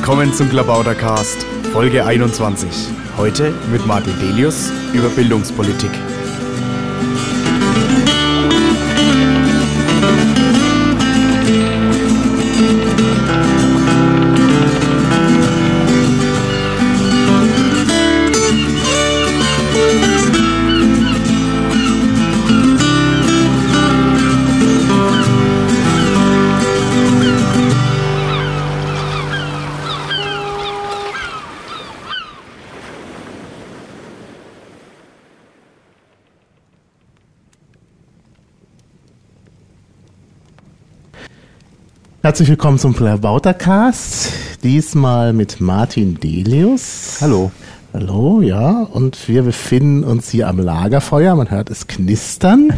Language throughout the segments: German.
Willkommen zum Klabautercast, Folge 21. Heute mit Martin Delius über Bildungspolitik. Herzlich willkommen zum Plabautercast. Diesmal mit Martin Delius. Hallo. Hallo, ja. Und wir befinden uns hier am Lagerfeuer. Man hört es knistern.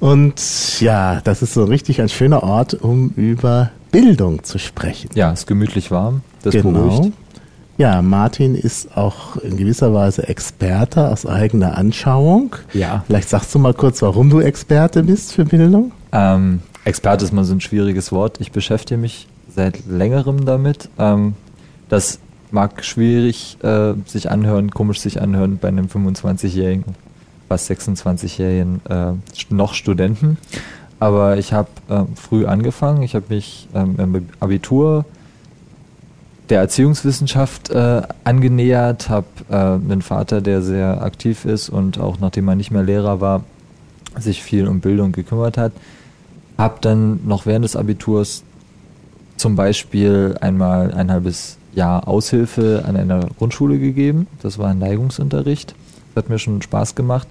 Und ja, das ist so richtig ein schöner Ort, um über Bildung zu sprechen. Ja, es ist gemütlich warm. Das genau. beruhigt. Ja, Martin ist auch in gewisser Weise Experte aus eigener Anschauung. Ja. Vielleicht sagst du mal kurz, warum du Experte bist für Bildung? Ähm, Experte ist mal so ein schwieriges Wort. Ich beschäftige mich seit längerem damit. Ähm, das mag schwierig äh, sich anhören, komisch sich anhören bei einem 25-Jährigen, fast 26-Jährigen äh, noch Studenten. Aber ich habe äh, früh angefangen. Ich habe mich ähm, im Abitur der Erziehungswissenschaft äh, angenähert, habe äh, einen Vater, der sehr aktiv ist und auch nachdem er nicht mehr Lehrer war, sich viel um Bildung gekümmert hat. Habe dann noch während des Abiturs zum Beispiel einmal ein halbes Jahr Aushilfe an einer Grundschule gegeben. Das war ein Neigungsunterricht. Das hat mir schon Spaß gemacht.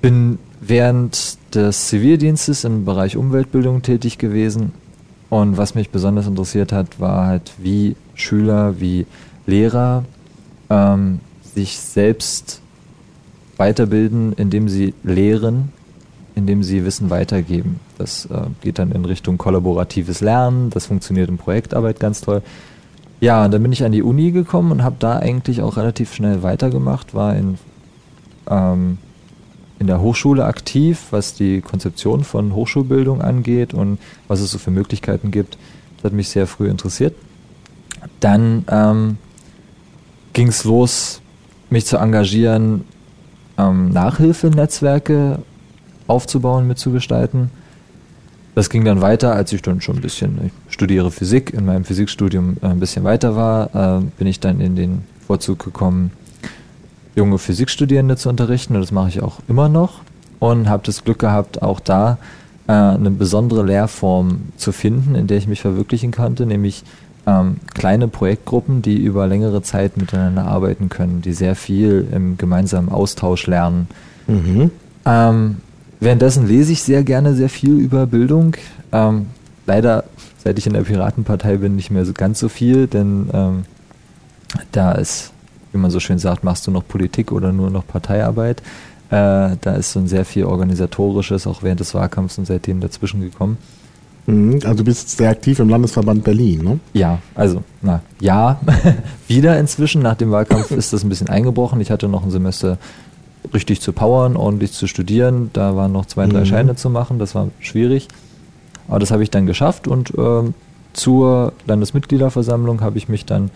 Bin während des Zivildienstes im Bereich Umweltbildung tätig gewesen. Und was mich besonders interessiert hat, war halt, wie Schüler, wie Lehrer ähm, sich selbst weiterbilden, indem sie lehren indem sie Wissen weitergeben. Das äh, geht dann in Richtung kollaboratives Lernen, das funktioniert in Projektarbeit ganz toll. Ja, und dann bin ich an die Uni gekommen und habe da eigentlich auch relativ schnell weitergemacht, war in, ähm, in der Hochschule aktiv, was die Konzeption von Hochschulbildung angeht und was es so für Möglichkeiten gibt. Das hat mich sehr früh interessiert. Dann ähm, ging es los, mich zu engagieren, ähm, Nachhilfenetzwerke aufzubauen, mitzugestalten. Das ging dann weiter, als ich dann schon ein bisschen, ich studiere Physik, in meinem Physikstudium äh, ein bisschen weiter war, äh, bin ich dann in den Vorzug gekommen, junge Physikstudierende zu unterrichten und das mache ich auch immer noch und habe das Glück gehabt, auch da äh, eine besondere Lehrform zu finden, in der ich mich verwirklichen konnte, nämlich ähm, kleine Projektgruppen, die über längere Zeit miteinander arbeiten können, die sehr viel im gemeinsamen Austausch lernen. Mhm. Ähm, Währenddessen lese ich sehr gerne sehr viel über Bildung. Ähm, leider, seit ich in der Piratenpartei bin, nicht mehr so ganz so viel, denn ähm, da ist, wie man so schön sagt, machst du noch Politik oder nur noch Parteiarbeit. Äh, da ist so ein sehr viel organisatorisches, auch während des Wahlkampfs und seitdem dazwischen gekommen. Mhm, also du bist sehr aktiv im Landesverband Berlin, ne? Ja, also, na, ja, wieder inzwischen. Nach dem Wahlkampf ist das ein bisschen eingebrochen. Ich hatte noch ein Semester richtig zu powern, ordentlich zu studieren. Da waren noch zwei, drei mhm. Scheine zu machen, das war schwierig. Aber das habe ich dann geschafft und ähm, zur Landesmitgliederversammlung habe ich mich dann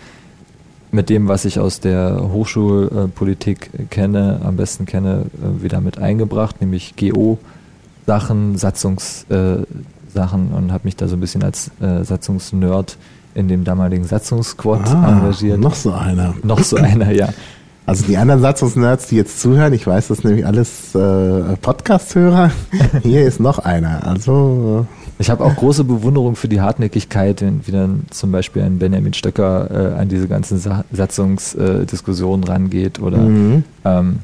mit dem, was ich aus der Hochschulpolitik kenne, am besten kenne, äh, wieder mit eingebracht, nämlich GO-Sachen, Satzungssachen äh, und habe mich da so ein bisschen als äh, Satzungsnerd in dem damaligen Satzungsquad ah, engagiert. Noch so einer. Noch so einer, ja. Also die anderen Satzungsnerds, die jetzt zuhören, ich weiß, das sind nämlich alles äh, Podcast-Hörer. Hier ist noch einer. Also äh. ich habe auch große Bewunderung für die Hartnäckigkeit, wie dann zum Beispiel ein Benjamin Stöcker äh, an diese ganzen Sa Satzungsdiskussionen rangeht oder mhm. ähm,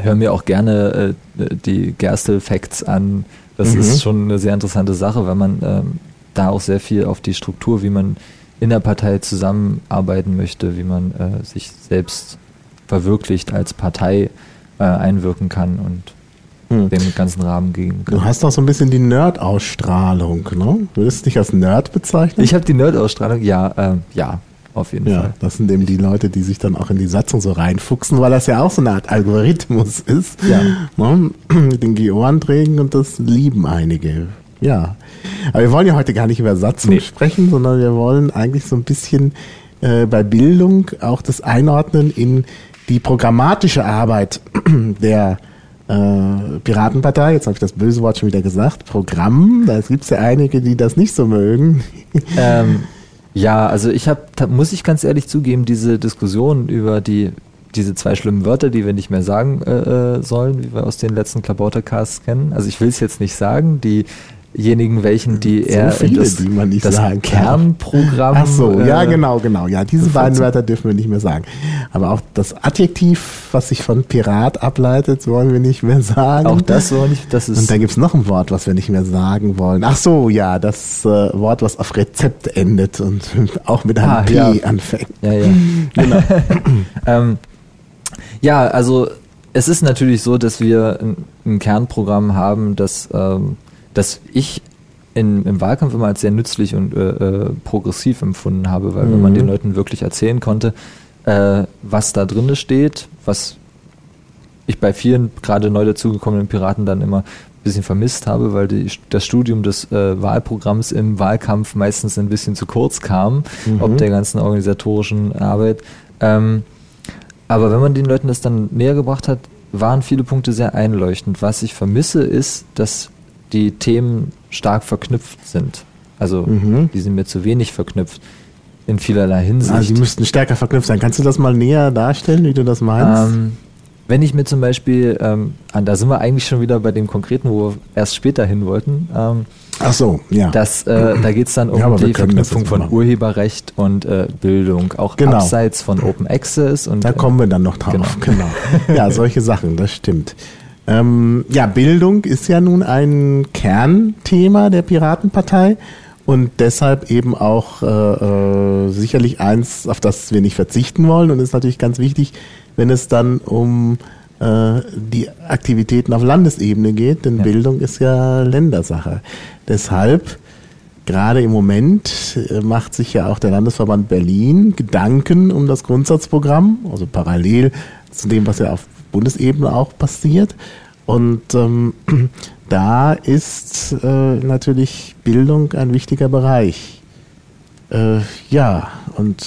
höre mir auch gerne äh, die Gerstel-Facts an. Das mhm. ist schon eine sehr interessante Sache, weil man ähm, da auch sehr viel auf die Struktur, wie man in der Partei zusammenarbeiten möchte, wie man äh, sich selbst verwirklicht als Partei äh, einwirken kann und hm. dem ganzen Rahmen geben kann. Du hast auch so ein bisschen die Nerd-Ausstrahlung, ne? Würdest du dich als Nerd bezeichnen? Ich habe die Nerd-Ausstrahlung, ja, äh, ja, auf jeden ja, Fall. Das sind eben die Leute, die sich dann auch in die Satzung so reinfuchsen, weil das ja auch so eine Art Algorithmus ist. Ja. Ne? Mit den GO-Anträgen und das lieben einige. Ja. Aber wir wollen ja heute gar nicht über Satzung Nee. sprechen, sondern wir wollen eigentlich so ein bisschen äh, bei Bildung auch das einordnen in die programmatische Arbeit der äh, Piratenpartei. Jetzt habe ich das böse Wort schon wieder gesagt. Programm. Da gibt es ja einige, die das nicht so mögen. Ähm, ja, also ich habe, muss ich ganz ehrlich zugeben, diese Diskussion über die diese zwei schlimmen Wörter, die wir nicht mehr sagen äh, äh, sollen, wie wir aus den letzten Klabautercasts kennen. Also ich will es jetzt nicht sagen, diejenigen, welchen die So eher viele, das, die man nicht das. Kernprogramm. Ach so, ja, äh, genau, genau. Ja, diese beiden Wörter dürfen wir nicht mehr sagen. Aber auch das Adjektiv, was sich von Pirat ableitet, wollen wir nicht mehr sagen. Auch das so nicht, das ist Und da gibt's noch ein Wort, was wir nicht mehr sagen wollen. Ach so, ja, das äh, Wort, was auf Rezept endet und auch mit einem Ah, P ja. anfängt. Ja, ja. Genau. ähm, ja, also es ist natürlich so, dass wir ein, ein Kernprogramm haben, das, ähm, das ich in, im Wahlkampf immer als sehr nützlich und äh, äh, progressiv empfunden habe, weil wenn man Mhm. den Leuten wirklich erzählen konnte, äh, was da drin steht, was ich bei vielen gerade neu dazugekommenen Piraten dann immer ein bisschen vermisst habe, weil die, das Studium des äh, Wahlprogramms im Wahlkampf meistens ein bisschen zu kurz kam, Mhm. ob der ganzen organisatorischen Arbeit. Ähm, aber wenn man den Leuten das dann näher gebracht hat, waren viele Punkte sehr einleuchtend. Was ich vermisse, ist, dass die Themen stark verknüpft sind. Also Mhm. die sind mir zu wenig verknüpft in vielerlei Hinsicht. Also, die müssten stärker verknüpft sein. Kannst du das mal näher darstellen, wie du das meinst? Ähm, wenn ich mir zum Beispiel, ähm, an, da sind wir eigentlich schon wieder bei dem Konkreten, wo wir erst später hin wollten, ähm, Ach so, ja. das, äh, da geht es dann um Ja, die Verknüpfung von. Urheberrecht und äh, Bildung, auch Genau. abseits von Open Access und Da kommen wir dann noch drauf. Genau. Ja, solche Sachen, das stimmt. Ähm, ja, Bildung ist ja nun ein Kernthema der Piratenpartei und deshalb eben auch äh, äh, sicherlich eins, auf das wir nicht verzichten wollen und ist natürlich ganz wichtig, wenn es dann um äh, die Aktivitäten auf Landesebene geht, denn Ja. Bildung ist ja Ländersache. Deshalb Gerade im Moment äh, macht sich ja auch der Landesverband Berlin Gedanken um das Grundsatzprogramm, also parallel zu dem, was ja auf Bundesebene auch passiert. Und ähm, da ist äh, natürlich Bildung ein wichtiger Bereich. Äh, ja, und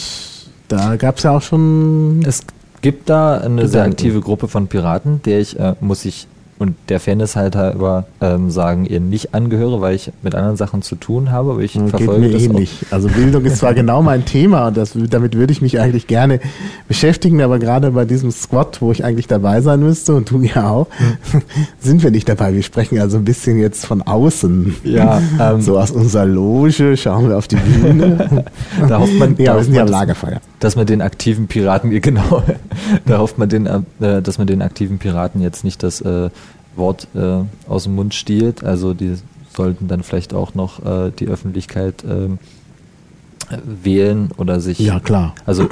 da gab es ja auch schon. Es gibt da eine sehr Gedanken. aktive Gruppe von Piraten, der ich, äh, muss ich, und der Fairness halber ähm, sagen, ihr nicht angehöre, weil ich mit anderen Sachen zu tun habe, aber ich Geht verfolge mir das auch. ähnlich. Also Bildung ist zwar genau mein Thema und das, damit würde ich mich eigentlich gerne beschäftigen, aber gerade bei diesem Squad, wo ich eigentlich dabei sein müsste und du ja auch, Hm. sind wir nicht dabei. Wir sprechen also ein bisschen jetzt von außen. Ja, ähm, so aus unserer Loge schauen wir auf die Bühne. Da hofft man, ja, wir sind ja am dass- Lagerfeuer. dass man den aktiven Piraten, genau, da hofft man den, äh, dass man den aktiven Piraten jetzt nicht das äh, Wort äh, aus dem Mund stiehlt. Also die sollten dann vielleicht auch noch äh, die Öffentlichkeit ähm, äh, wählen oder sich. Ja, klar. Also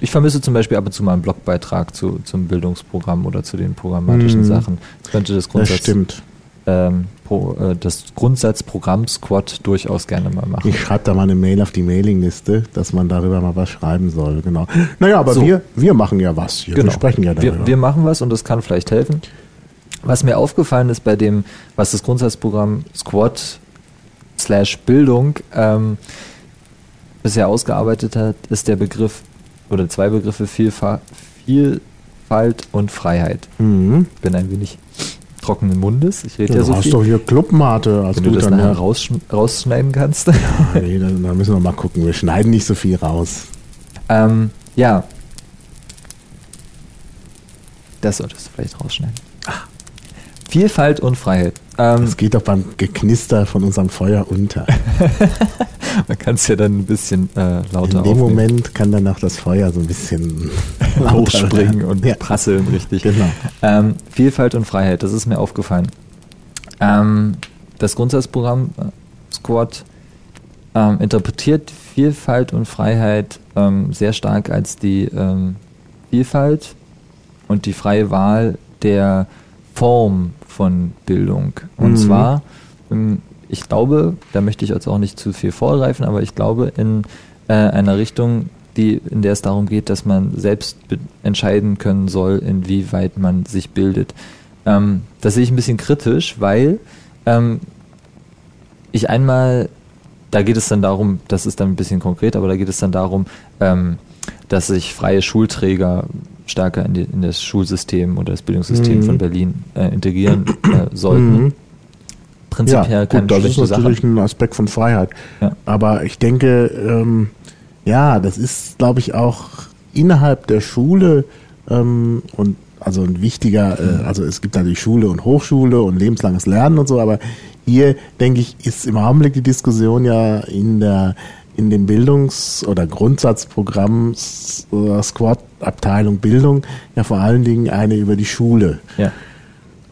ich vermisse zum Beispiel ab und zu mal einen Blogbeitrag zu, zum Bildungsprogramm oder zu den programmatischen Mhm. Sachen. Das könnte das Das Grundsatz, stimmt. ähm, pro, äh, das Grundsatzprogramm Squad durchaus gerne mal machen. Ich schreibe da mal eine Mail auf die Mailingliste, dass man darüber mal was schreiben soll. Genau. Naja, aber So. wir, wir machen ja was hier. Wir sprechen ja darüber. Genau. wir, wir machen was und das kann vielleicht helfen. Was mir aufgefallen ist bei dem, was das Grundsatzprogramm Squad slash Bildung ähm, bisher ausgearbeitet hat, ist der Begriff oder zwei Begriffe Vielfa Vielfalt und Freiheit. mhm. Ich bin ein wenig trockenen Mundes. Ich rede Ja, ja, du so hast viel. doch hier Clubmate als Wenn du das guter nachher raussch rausschneiden kannst. Nee, da, da müssen wir mal gucken. Wir schneiden nicht so viel raus. ähm, ja. Das solltest du vielleicht rausschneiden. Vielfalt und Freiheit. Ähm, Das geht doch beim Geknister von unserem Feuer unter. man kann es ja dann ein bisschen äh, lauter In dem aufnehmen. Moment kann dann auch das Feuer so ein bisschen hochspringen und ja. prasseln richtig. Genau. Ähm, Vielfalt und Freiheit, das ist mir aufgefallen. Ähm, das Grundsatzprogramm äh, Squad ähm, interpretiert Vielfalt und Freiheit ähm, sehr stark als die ähm, Vielfalt und die freie Wahl der Form von Bildung. Und Mhm. zwar, ähm, ich glaube, da möchte ich jetzt auch nicht zu viel vorgreifen, aber ich glaube in äh, einer Richtung, die, in der es darum geht, dass man selbst entscheiden können soll, inwieweit man sich bildet. Ähm, das sehe ich ein bisschen kritisch, weil ähm, ich einmal, da geht es dann darum, das ist dann ein bisschen konkret, aber da geht es dann darum, ähm, dass sich freie Schulträger stärker in, die, in das Schulsystem oder das Bildungssystem Mhm. von Berlin äh, integrieren äh, sollten. Mhm. Prinzipiell ja, keine gut, das ist schlechte Sache. natürlich ein Aspekt von Freiheit. Ja. Aber ich denke, ähm, ja, das ist, glaube ich, auch innerhalb der Schule ähm, und also ein wichtiger, äh, also es gibt natürlich Schule und Hochschule und lebenslanges Lernen und so, aber hier, denke ich, ist im Augenblick die Diskussion ja in der in dem Bildungs- oder Grundsatzprogramm S- oder Squad-Abteilung Bildung ja vor allen Dingen eine über die Schule. Ja.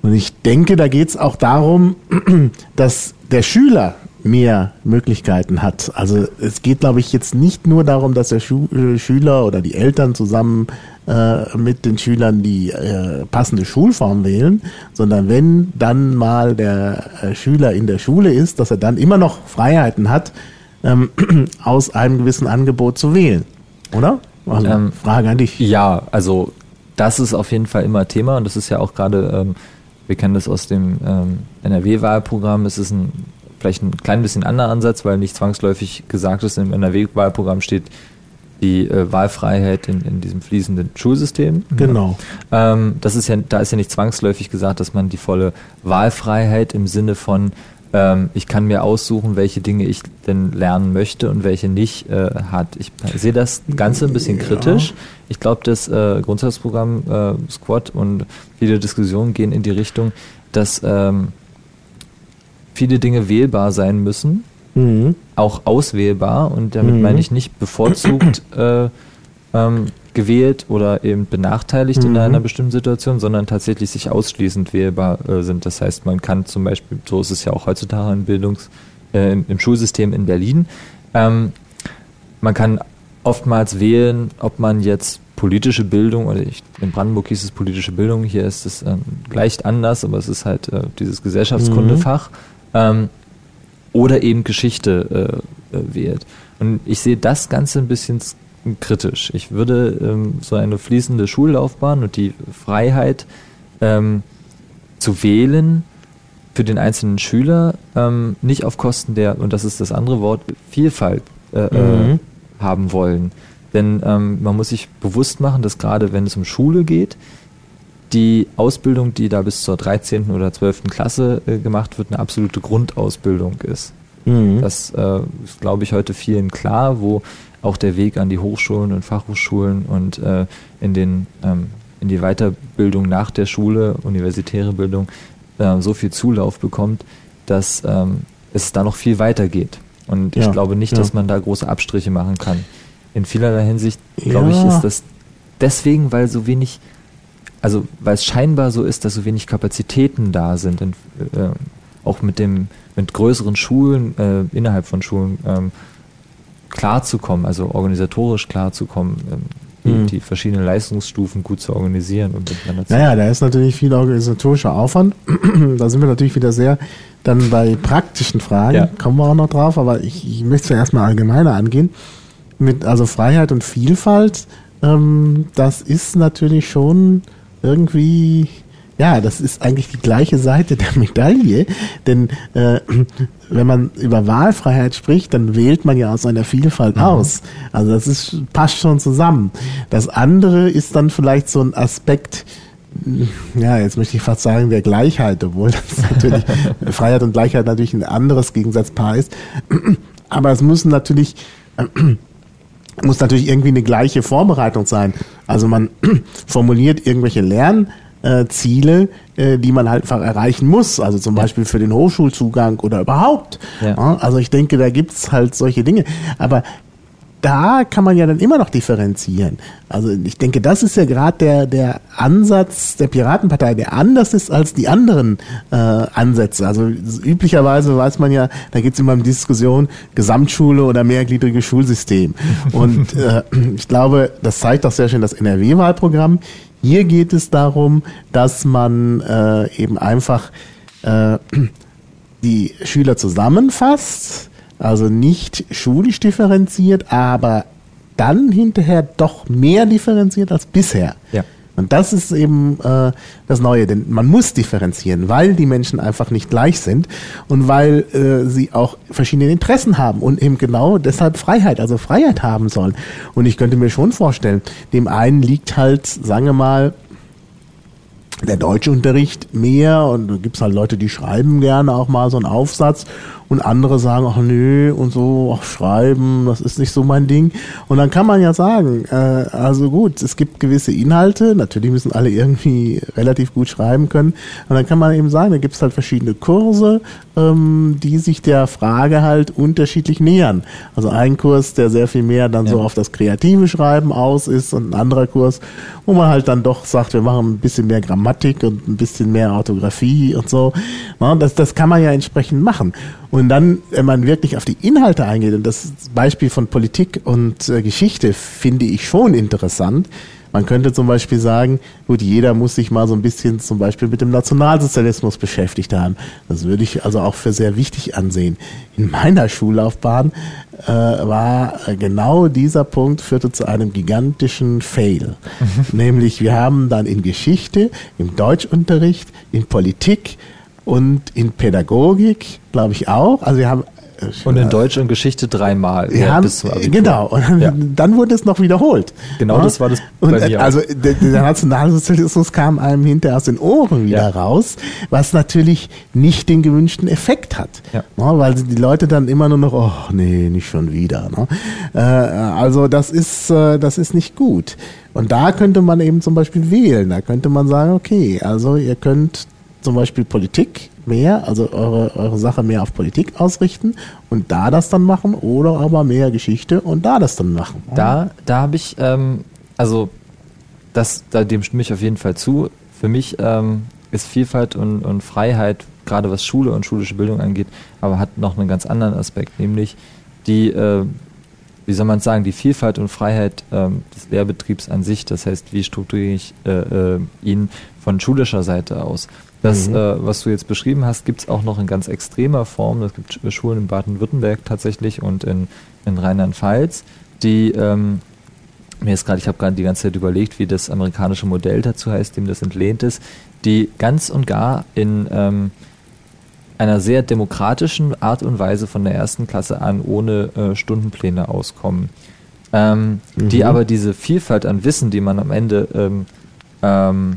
Und ich denke, da geht es auch darum, dass der Schüler mehr Möglichkeiten hat. Also es geht, glaube ich, jetzt nicht nur darum, dass der Schu äh, Schüler oder die Eltern zusammen äh, mit den Schülern die äh, passende Schulform wählen, sondern wenn dann mal der äh, Schüler in der Schule ist, dass er dann immer noch Freiheiten hat, ähm, aus einem gewissen Angebot zu wählen. Oder? Also, Ähm, Frage an dich. Ja, also das ist auf jeden Fall immer Thema und das ist ja auch gerade, ähm, wir kennen das aus dem ähm, NRW-Wahlprogramm, es ist ein, vielleicht ein klein bisschen anderer Ansatz, weil nicht zwangsläufig gesagt ist, im NRW-Wahlprogramm steht die äh, Wahlfreiheit in, in diesem fließenden Schulsystem. Genau. Ähm, das ist ja, da ist ja nicht zwangsläufig gesagt, dass man die volle Wahlfreiheit im Sinne von ähm, ich kann mir aussuchen, welche Dinge ich denn lernen möchte und welche nicht äh, hat. Ich sehe das Ganze ein bisschen Ja. kritisch. Ich glaube, das äh, Grundsatzprogramm äh, Squad und viele Diskussionen gehen in die Richtung, dass ähm, viele Dinge wählbar sein müssen Mhm. auch auswählbar und damit Mhm. meine ich nicht bevorzugt äh, ähm, gewählt oder eben benachteiligt in Mhm. einer bestimmten Situation, sondern tatsächlich sich ausschließend wählbar äh, sind. Das heißt, man kann zum Beispiel, so ist es ja auch heutzutage im Bildungs-, äh, im, im Schulsystem in Berlin, ähm, man kann oftmals wählen, ob man jetzt politische Bildung, oder ich, in Brandenburg hieß es politische Bildung, hier ist es ähm, leicht anders, aber es ist halt äh, dieses Gesellschaftskundefach, ähm, oder eben Geschichte äh, äh, wählt. Und ich sehe das Ganze ein bisschen kritisch. Ich würde ähm, so eine fließende Schullaufbahn und die Freiheit ähm, zu wählen für den einzelnen Schüler ähm, nicht auf Kosten der, und das ist das andere Wort, Vielfalt äh, äh, Mhm. haben wollen. Denn ähm, man muss sich bewusst machen, dass gerade wenn es um Schule geht, die Ausbildung, die da bis zur 13. oder 12. Klasse äh, gemacht wird, eine absolute Grundausbildung ist. Mhm. Das äh, ist, glaube ich, heute vielen klar, wo auch der Weg an die Hochschulen und Fachhochschulen und äh, in, den, ähm, in die Weiterbildung nach der Schule, universitäre Bildung, äh, so viel Zulauf bekommt, dass ähm, es da noch viel weiter geht. Und ich Ja, glaube nicht, ja. dass man da große Abstriche machen kann. In vielerlei Hinsicht, glaube ich, Ja. ist das deswegen, weil so wenig, also weil es scheinbar so ist, dass so wenig Kapazitäten da sind, in, äh, auch mit dem, mit größeren Schulen, äh, innerhalb von Schulen ähm, klarzukommen, also organisatorisch klarzukommen, ähm, die, Mhm. die verschiedenen Leistungsstufen gut zu organisieren und miteinander zu Naja, da ist natürlich viel organisatorischer Aufwand. da sind wir natürlich wieder sehr dann bei praktischen Fragen, Ja. kommen wir auch noch drauf, aber ich, ich möchte es ja erstmal allgemeiner angehen. Mit also Freiheit und Vielfalt, ähm, das ist natürlich schon irgendwie, ja, das ist eigentlich die gleiche Seite der Medaille, denn äh, wenn man über Wahlfreiheit spricht, dann wählt man ja aus einer Vielfalt aus. Also das ist, passt schon zusammen. Das andere ist dann vielleicht so ein Aspekt, ja, jetzt möchte ich fast sagen, der Gleichheit, obwohl das natürlich Freiheit und Gleichheit natürlich ein anderes Gegensatzpaar ist. Aber es müssen natürlich, muss natürlich irgendwie eine gleiche Vorbereitung sein. Also man formuliert irgendwelche Lernziele, äh, die man halt einfach erreichen muss. Also zum Beispiel für den Hochschulzugang oder überhaupt. Ja. Ja, Also ich denke, da gibt's halt solche Dinge. Aber da kann man ja dann immer noch differenzieren. Also ich denke, das ist ja gerade der, der Ansatz der Piratenpartei, der anders ist als die anderen äh, Ansätze. Also üblicherweise weiß man ja, da geht es immer um Diskussion Gesamtschule oder mehrgliedriges Schulsystem. Und äh, ich glaube, das zeigt auch sehr schön das NRW-Wahlprogramm. Hier geht es darum, dass man äh, eben einfach äh, die Schüler zusammenfasst, also nicht schulisch differenziert, aber dann hinterher doch mehr differenziert als bisher. Ja. Und das ist eben äh, das Neue, denn man muss differenzieren, weil die Menschen einfach nicht gleich sind und weil äh, sie auch verschiedene Interessen haben und eben genau deshalb Freiheit, also Freiheit haben sollen. Und ich könnte mir schon vorstellen, dem einen liegt halt, sagen wir mal, der Deutschunterricht mehr und da gibt's halt Leute, die schreiben gerne auch mal so einen Aufsatz und andere sagen, ach nö, und so, ach schreiben, das ist nicht so mein Ding. Und dann kann man ja sagen, äh, also gut, es gibt gewisse Inhalte, natürlich müssen alle irgendwie relativ gut schreiben können. Und dann kann man eben sagen, da gibt's halt verschiedene Kurse, ähm, die sich der Frage halt unterschiedlich nähern. Also ein Kurs, der sehr viel mehr dann ja. so auf das kreative Schreiben aus ist und ein anderer Kurs, wo man halt dann doch sagt, wir machen ein bisschen mehr Grammatik und ein bisschen mehr Orthographie und so. Na, das, das kann man ja entsprechend machen. Und dann, wenn man wirklich auf die Inhalte eingeht, und das Beispiel von Politik und äh, Geschichte finde ich schon interessant. Man könnte zum Beispiel sagen, gut, jeder muss sich mal so ein bisschen zum Beispiel mit dem Nationalsozialismus beschäftigt haben. Das würde ich also auch für sehr wichtig ansehen. In meiner Schullaufbahn äh, war genau dieser Punkt führte zu einem gigantischen Fail. Mhm. Nämlich wir haben dann in Geschichte, im Deutschunterricht, in Politik, und in Pädagogik, glaube ich auch. Also wir haben äh, und in Deutsch und Geschichte dreimal. Ja, haben, bis zum Abitur. Genau, und dann, ja. dann, wurde es noch wiederholt. Genau, ja? das war das und, bei mir Also der, der Nationalsozialismus kam einem hinterher aus den Ohren wieder ja. raus, was natürlich nicht den gewünschten Effekt hat. Ja. Ne? Weil die Leute dann immer nur noch, oh nee, nicht schon wieder. Ne? Äh, also das ist, äh, das ist nicht gut. Und da könnte man eben zum Beispiel wählen. Da könnte man sagen, okay, also ihr könnt zum Beispiel Politik mehr, also eure, eure Sache mehr auf Politik ausrichten und da das dann machen oder aber mehr Geschichte und da das dann machen. Da, da habe ich, ähm, also das, da, dem stimme ich auf jeden Fall zu. Für mich ähm, ist Vielfalt und, und Freiheit, gerade was Schule und schulische Bildung angeht, aber hat noch einen ganz anderen Aspekt, nämlich die, äh, wie soll man sagen, die Vielfalt und Freiheit ähm, des Lehrbetriebs an sich. Das heißt, wie strukturiere ich äh, äh, ihn von schulischer Seite aus? Das, mhm. äh, was du jetzt beschrieben hast, gibt es auch noch in ganz extremer Form. Es gibt Schulen in Baden-Württemberg tatsächlich und in, in Rheinland-Pfalz, die ähm, mir ist gerade, ich habe gerade die ganze Zeit überlegt, wie das amerikanische Modell dazu heißt, dem das entlehnt ist, die ganz und gar in ähm, einer sehr demokratischen Art und Weise von der ersten Klasse an ohne äh, Stundenpläne auskommen. Ähm, mhm. Die aber diese Vielfalt an Wissen, die man am Ende ähm, ähm,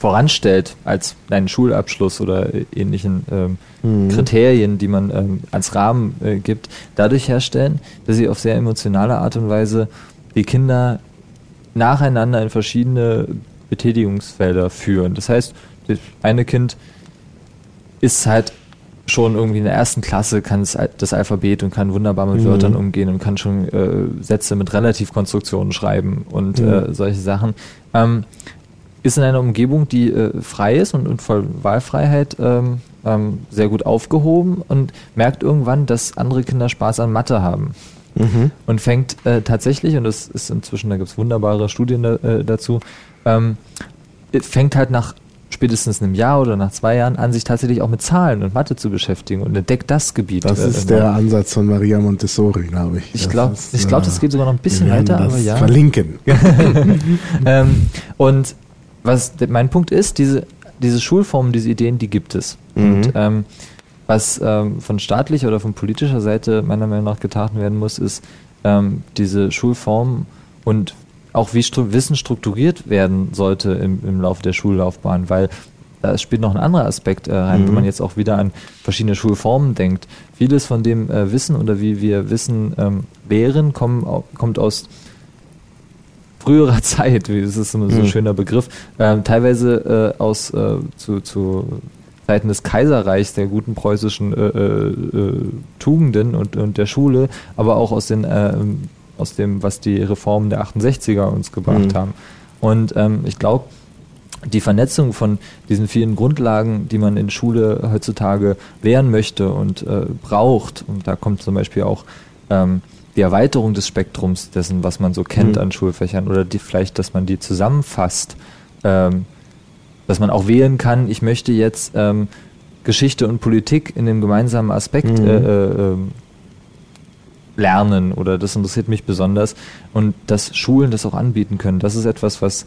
voranstellt als einen Schulabschluss oder ähnlichen ähm, mhm. Kriterien, die man ähm, als Rahmen äh, gibt, dadurch herstellen, dass sie auf sehr emotionale Art und Weise die Kinder nacheinander in verschiedene Betätigungsfelder führen. Das heißt, das eine Kind ist halt schon irgendwie in der ersten Klasse, kann es das Alphabet und kann wunderbar mit mhm. Wörtern umgehen und kann schon äh, Sätze mit Relativkonstruktionen schreiben und mhm. äh, solche Sachen. Ähm, ist in einer Umgebung, die äh, frei ist und, und voll Wahlfreiheit ähm, ähm, sehr gut aufgehoben und merkt irgendwann, dass andere Kinder Spaß an Mathe haben. Mhm. Und fängt äh, tatsächlich, und das ist inzwischen, da gibt es wunderbare Studien da, äh, dazu, ähm, fängt halt nach spätestens einem Jahr oder nach zwei Jahren an, sich tatsächlich auch mit Zahlen und Mathe zu beschäftigen und entdeckt das Gebiet. Das äh, ist der Ansatz von Maria Montessori, glaube ich. Ich glaube, ich glaube, das geht sogar noch ein bisschen weiter, aber ja. Verlinken. ähm, und was mein Punkt ist, diese, diese Schulformen, diese Ideen, die gibt es. Mhm. Und ähm, was ähm, von staatlicher oder von politischer Seite meiner Meinung nach getan werden muss, ist ähm, diese Schulformen und auch wie Stru Wissen strukturiert werden sollte im, im Laufe der Schullaufbahn, weil da spielt noch ein anderer Aspekt äh, rein, mhm. wenn man jetzt auch wieder an verschiedene Schulformen denkt. Vieles von dem äh, Wissen oder wie wir Wissen ähm, lehren, kommen, kommt aus früherer Zeit, wie das ist so ein mhm. schöner Begriff, ähm, teilweise äh, aus äh, zu, zu Zeiten des Kaiserreichs, der guten preußischen äh, äh, äh Tugenden und, und der Schule, aber auch aus den ähm, aus dem, was die Reformen der 68er uns gebracht mhm. haben. Und ähm, ich glaube, die Vernetzung von diesen vielen Grundlagen, die man in Schule heutzutage lernen möchte und äh, braucht, und da kommt zum Beispiel auch ähm, die Erweiterung des Spektrums dessen, was man so kennt mhm. an Schulfächern oder die, vielleicht, dass man die zusammenfasst, ähm, dass man auch wählen kann, ich möchte jetzt ähm, Geschichte und Politik in dem gemeinsamen Aspekt mhm. äh, äh, lernen oder das interessiert mich besonders und dass Schulen das auch anbieten können. Das ist etwas, was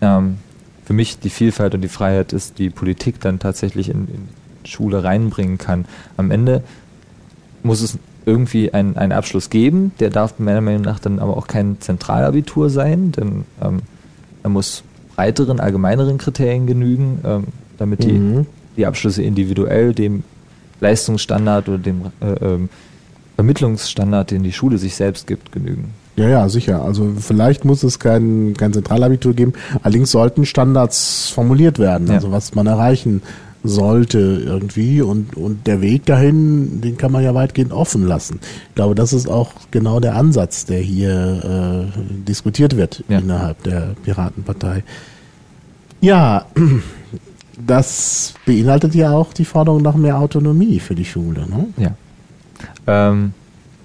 ähm, für mich die Vielfalt und die Freiheit ist, die Politik dann tatsächlich in, in Schule reinbringen kann. Am Ende muss es irgendwie einen, einen Abschluss geben, der darf meiner Meinung nach dann aber auch kein Zentralabitur sein, denn ähm, er muss breiteren, allgemeineren Kriterien genügen, ähm, damit die, Mhm. die Abschlüsse individuell dem Leistungsstandard oder dem äh, ähm, Vermittlungsstandard, den die Schule sich selbst gibt, genügen. Ja, ja, sicher. Also vielleicht muss es kein, kein Zentralabitur geben. Allerdings sollten Standards formuliert werden, Ja. also was man erreichen sollte irgendwie. Und, und der Weg dahin, den kann man ja weitgehend offen lassen. Ich glaube, das ist auch genau der Ansatz, der hier äh, diskutiert wird Ja. innerhalb der Piratenpartei. Ja, das beinhaltet ja auch die Forderung nach mehr Autonomie für die Schule. Ne? Ja. Ähm,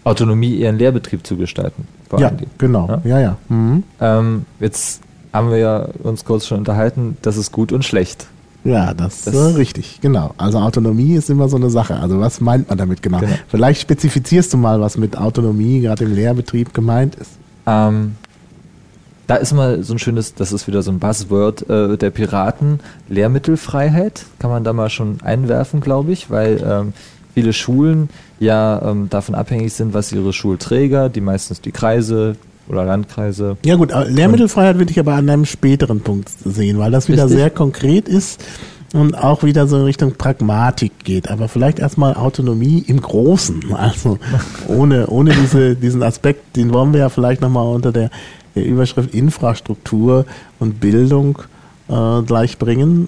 Autonomie, ihren Lehrbetrieb zu gestalten. Vor Ja, Dingen. genau. Ja? Ja, ja. Mhm. Ähm, jetzt haben wir ja uns kurz schon unterhalten, das ist gut und schlecht. Ja, das, Das- ist äh, richtig, genau. Also Autonomie ist immer so eine Sache. Also was meint man damit genau? Genau. Vielleicht spezifizierst du mal, was mit Autonomie gerade im Lehrbetrieb gemeint ist. Ähm, da ist mal so ein schönes, das ist wieder so ein Buzzword äh, der Piraten, Lehrmittelfreiheit, kann man da mal schon einwerfen, glaube ich, weil ähm, viele Schulen ja ähm, davon abhängig sind, was ihre Schulträger, die meistens die Kreise oder Landkreise, Ja gut, aber Lehrmittelfreiheit würde ich aber an einem späteren Punkt sehen, weil das wieder Richtig. sehr konkret ist und auch wieder so in Richtung Pragmatik geht. Aber vielleicht erstmal Autonomie im Großen. Also ohne, ohne diese, diesen Aspekt, den wollen wir ja vielleicht nochmal unter der, der Überschrift Infrastruktur und Bildung äh, gleich bringen.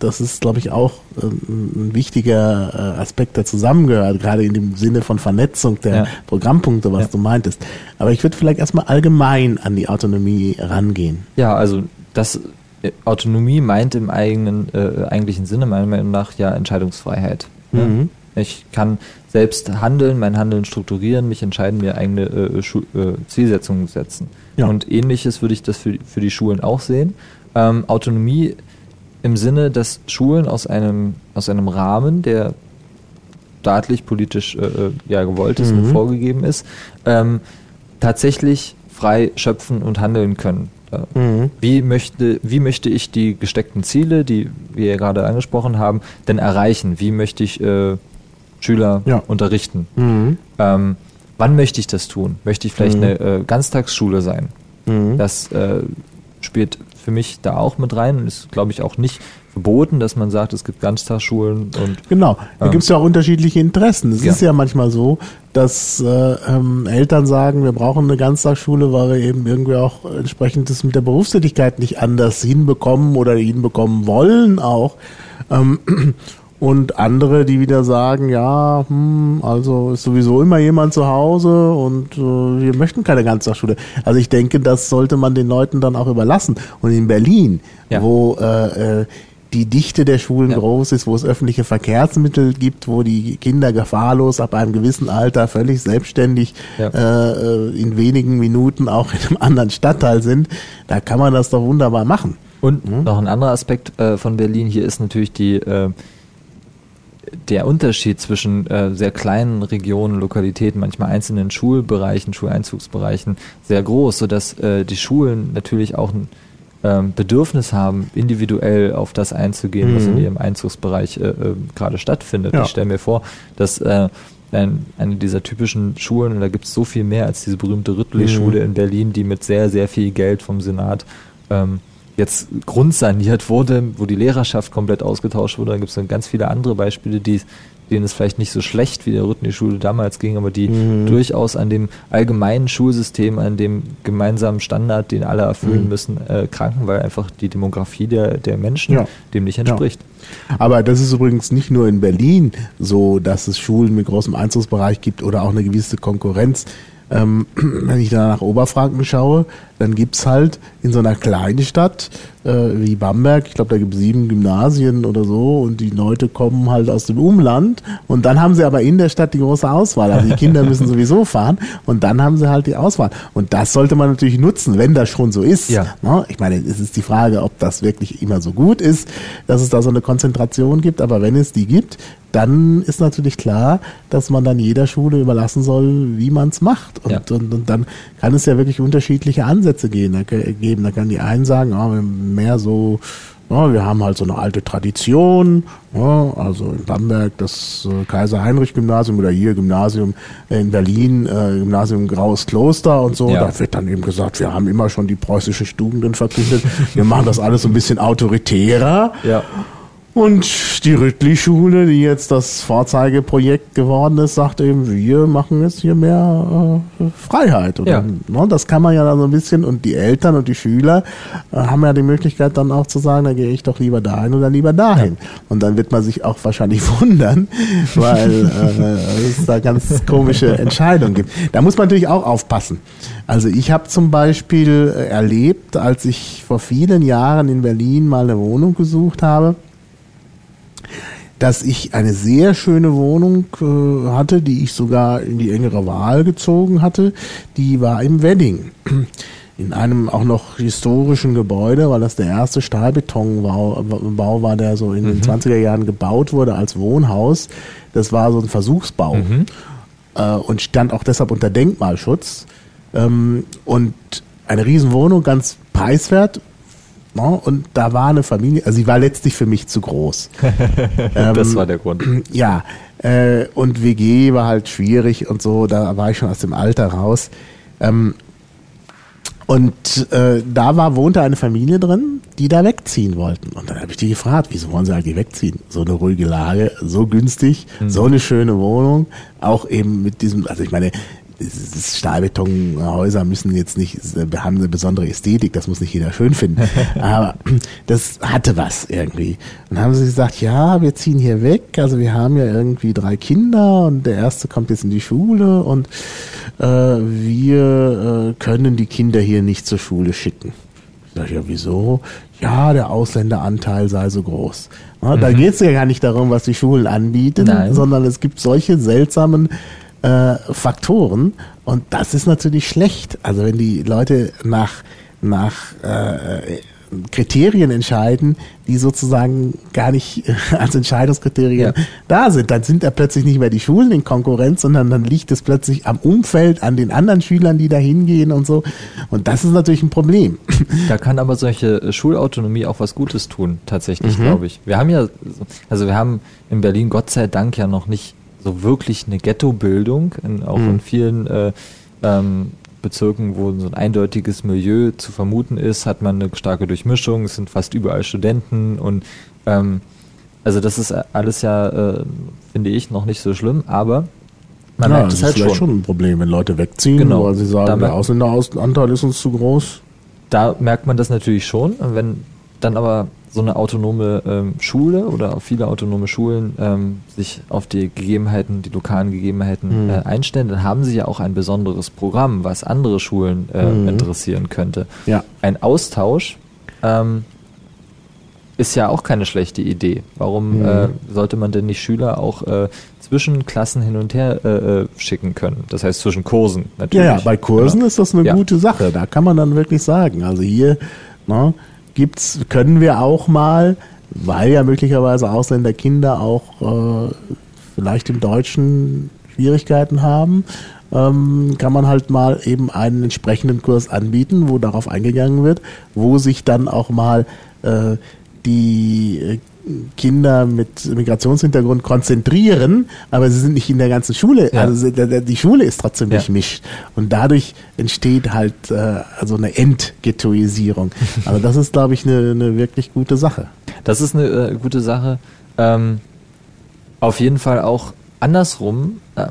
Das ist, glaube ich, auch äh, ein wichtiger äh, Aspekt, der zusammengehört, gerade in dem Sinne von Vernetzung der Ja. Programmpunkte, was Ja. du meintest. Aber ich würde vielleicht erstmal allgemein an die Autonomie rangehen. Ja, also das äh, Autonomie meint im eigenen, äh, eigentlichen Sinne meiner Meinung nach ja Entscheidungsfreiheit. ne? Mhm. Ich kann selbst handeln, mein Handeln strukturieren, mich entscheiden, mir eigene äh, Schu äh, Zielsetzungen setzen. Ja. Und ähnliches würde ich das für, für die Schulen auch sehen. Ähm, Autonomie im Sinne, dass Schulen aus einem, aus einem Rahmen, der staatlich, politisch äh, äh, ja gewollt ist und Mhm. vorgegeben ist, ähm, tatsächlich frei schöpfen und handeln können. Äh, Mhm. Wie möchte, wie möchte ich die gesteckten Ziele, die wir gerade angesprochen haben, denn erreichen? Wie möchte ich äh, Schüler Ja. unterrichten? Mhm. Ähm, wann möchte ich das tun? Möchte ich vielleicht Mhm. eine äh, Ganztagsschule sein? Mhm. Das äh, spielt für mich da auch mit rein und ist, glaube ich, auch nicht verboten, dass man sagt, es gibt Ganztagsschulen und Genau, da Ähm. gibt es ja auch unterschiedliche Interessen. Es Ja. ist ja manchmal so, dass äh, ähm, Eltern sagen, wir brauchen eine Ganztagsschule, weil wir eben irgendwie auch entsprechend das mit der Berufstätigkeit nicht anders hinbekommen oder hinbekommen wollen auch. Ähm, und andere, die wieder sagen, ja, hm, also ist sowieso immer jemand zu Hause und äh, wir möchten keine Ganztagsschule. Also ich denke, das sollte man den Leuten dann auch überlassen. Und in Berlin, Ja. wo äh, äh, die Dichte der Schulen Ja. groß ist, wo es öffentliche Verkehrsmittel gibt, wo die Kinder gefahrlos ab einem gewissen Alter völlig selbstständig Ja. äh, äh, in wenigen Minuten auch in einem anderen Stadtteil sind, da kann man das doch wunderbar machen. Und Mhm. noch ein anderer Aspekt äh, von Berlin hier ist natürlich die, äh, der Unterschied zwischen äh, sehr kleinen Regionen, Lokalitäten, manchmal einzelnen Schulbereichen, Schuleinzugsbereichen sehr groß, sodass äh, die Schulen natürlich auch ein ähm, Bedürfnis haben, individuell auf das einzugehen, was in Mhm. ihrem Einzugsbereich äh, äh, gerade stattfindet. Ja. Ich stelle mir vor, dass äh, ein, eine dieser typischen Schulen, und da gibt es so viel mehr als diese berühmte Rüttli-Schule Mhm. in Berlin, die mit sehr, sehr viel Geld vom Senat ähm, jetzt grundsaniert wurde, wo die Lehrerschaft komplett ausgetauscht wurde. Da gibt es dann ganz viele andere Beispiele, die, denen es vielleicht nicht so schlecht wie der Rüttli-Schule damals ging, aber die Mhm. durchaus an dem allgemeinen Schulsystem, an dem gemeinsamen Standard, den alle erfüllen Mhm. müssen, äh, kranken, weil einfach die Demografie der, der Menschen Ja. dem nicht entspricht. Aber das ist übrigens nicht nur in Berlin so, dass es Schulen mit großem Einzugsbereich gibt oder auch eine gewisse Konkurrenz. Ähm, wenn ich da nach Oberfranken schaue, dann gibt's halt in so einer kleinen Stadt äh, wie Bamberg, ich glaube, da gibt es sieben Gymnasien oder so und die Leute kommen halt aus dem Umland und dann haben sie aber in der Stadt die große Auswahl. Also die Kinder müssen sowieso fahren und dann haben sie halt die Auswahl. Und das sollte man natürlich nutzen, wenn das schon so ist. Ja. Ne? Ich meine, es ist die Frage, ob das wirklich immer so gut ist, dass es da so eine Konzentration gibt, aber wenn es die gibt, dann ist natürlich klar, dass man dann jeder Schule überlassen soll, wie man es macht. Und, Ja. und, und dann kann es ja wirklich unterschiedliche Ansätze gehen, geben. Da kann die einen sagen, wir mehr so, ja, wir haben halt so eine alte Tradition, ja, also in Bamberg das äh, Kaiser-Heinrich-Gymnasium oder hier Gymnasium in Berlin, äh, Gymnasium Graues Kloster und so. Ja. Da wird dann eben gesagt, wir haben immer schon die preußischen Tugenden verkündet, wir machen das alles so ein bisschen autoritärer. Ja. Und die Rüttli-Schule, die jetzt das Vorzeigeprojekt geworden ist, sagt eben, wir machen jetzt hier mehr äh, Freiheit. Und Ja. ne, das kann man ja dann so ein bisschen, und die Eltern und die Schüler äh, haben ja die Möglichkeit dann auch zu sagen, da gehe ich doch lieber dahin oder lieber dahin. Und dann wird man sich auch wahrscheinlich wundern, weil äh, es da ganz komische Entscheidungen gibt. Da muss man natürlich auch aufpassen. Also ich habe zum Beispiel äh, erlebt, als ich vor vielen Jahren in Berlin mal eine Wohnung gesucht habe, dass ich eine sehr schöne Wohnung äh, hatte, die ich sogar in die engere Wahl gezogen hatte. Die war im Wedding. In einem auch noch historischen Gebäude, weil das der erste Stahlbetonbau Bau war, der so in den 20er Jahren gebaut wurde als Wohnhaus. Das war so ein Versuchsbau äh, und stand auch deshalb unter Denkmalschutz. Ähm, und eine Riesenwohnung, ganz preiswert. Ja, und da war eine Familie, also sie war letztlich für mich zu groß. das Ähm, war der Grund. Ja, äh, und WG war halt schwierig und so, da war ich schon aus dem Alter raus. Ähm, und äh, da war, wohnte eine Familie drin, die da wegziehen wollten. Und dann habe ich die gefragt, wieso wollen sie eigentlich wegziehen? So eine ruhige Lage, so günstig, so eine schöne Wohnung, auch eben mit diesem, also ich meine, Stahlbetonhäuser müssen jetzt nicht, haben eine besondere Ästhetik, das muss nicht jeder schön finden. Aber das hatte was irgendwie. Und dann haben sie gesagt, ja, wir ziehen hier weg. Also wir haben ja irgendwie drei Kinder und der erste kommt jetzt in die Schule und äh, wir äh, können die Kinder hier nicht zur Schule schicken. Ich sage, ja, wieso? Ja, der Ausländeranteil sei so groß. Ja, Da geht es ja gar nicht darum, was die Schulen anbieten, Nein. sondern es gibt solche seltsamen äh, Faktoren und das ist natürlich schlecht. Also wenn die Leute nach, nach äh, Kriterien entscheiden, die sozusagen gar nicht als Entscheidungskriterien Ja. da sind, dann sind da plötzlich nicht mehr die Schulen in Konkurrenz, sondern dann liegt es plötzlich am Umfeld, an den anderen Schülern, die da hingehen und so. Und das ist natürlich ein Problem. Da kann aber solche äh, Schulautonomie auch was Gutes tun, tatsächlich, Mhm. glaube ich. Wir haben ja, so- also wir haben in Berlin Gott sei Dank ja noch nicht so wirklich eine Ghettobildung, in, auch Mhm. in vielen äh, ähm, Bezirken, wo so ein eindeutiges Milieu zu vermuten ist, hat man eine starke Durchmischung, es sind fast überall Studenten und ähm, also das ist alles ja, äh, finde ich, noch nicht so schlimm, aber man merkt das es ist halt vielleicht schon. schon ein Problem, wenn Leute wegziehen, Genau. weil sie sagen, der merkt- Ausländeranteil ist uns zu groß. da merkt man das natürlich schon. Wenn dann aber so eine autonome ähm, Schule oder viele autonome Schulen ähm, sich auf die Gegebenheiten, die lokalen Gegebenheiten Mhm. äh, einstellen, dann haben sie ja auch ein besonderes Programm, was andere Schulen äh, Mhm. interessieren könnte. Ja. Ein Austausch ähm, ist ja auch keine schlechte Idee. Warum Mhm. äh, sollte man denn nicht Schüler auch äh, zwischen Klassen hin und her äh, äh, schicken können? Das heißt zwischen Kursen natürlich. Ja, ja, bei Kursen Genau. ist das eine Ja. gute Sache. Da kann man dann wirklich sagen, also hier ne, gibt's, können wir auch mal, weil ja möglicherweise Ausländerkinder auch äh, vielleicht im Deutschen Schwierigkeiten haben, ähm, kann man halt mal eben einen entsprechenden Kurs anbieten, wo darauf eingegangen wird, wo sich dann auch mal äh, die äh, Kinder mit Migrationshintergrund konzentrieren, aber sie sind nicht in der ganzen Schule. Ja. Also die Schule ist trotzdem Ja. durchmischt. Und dadurch entsteht halt äh, also eine Entghettoisierung. Also das ist, glaube ich, eine, eine wirklich gute Sache. Das ist eine äh, gute Sache. Ähm, auf jeden Fall auch andersrum. Äh,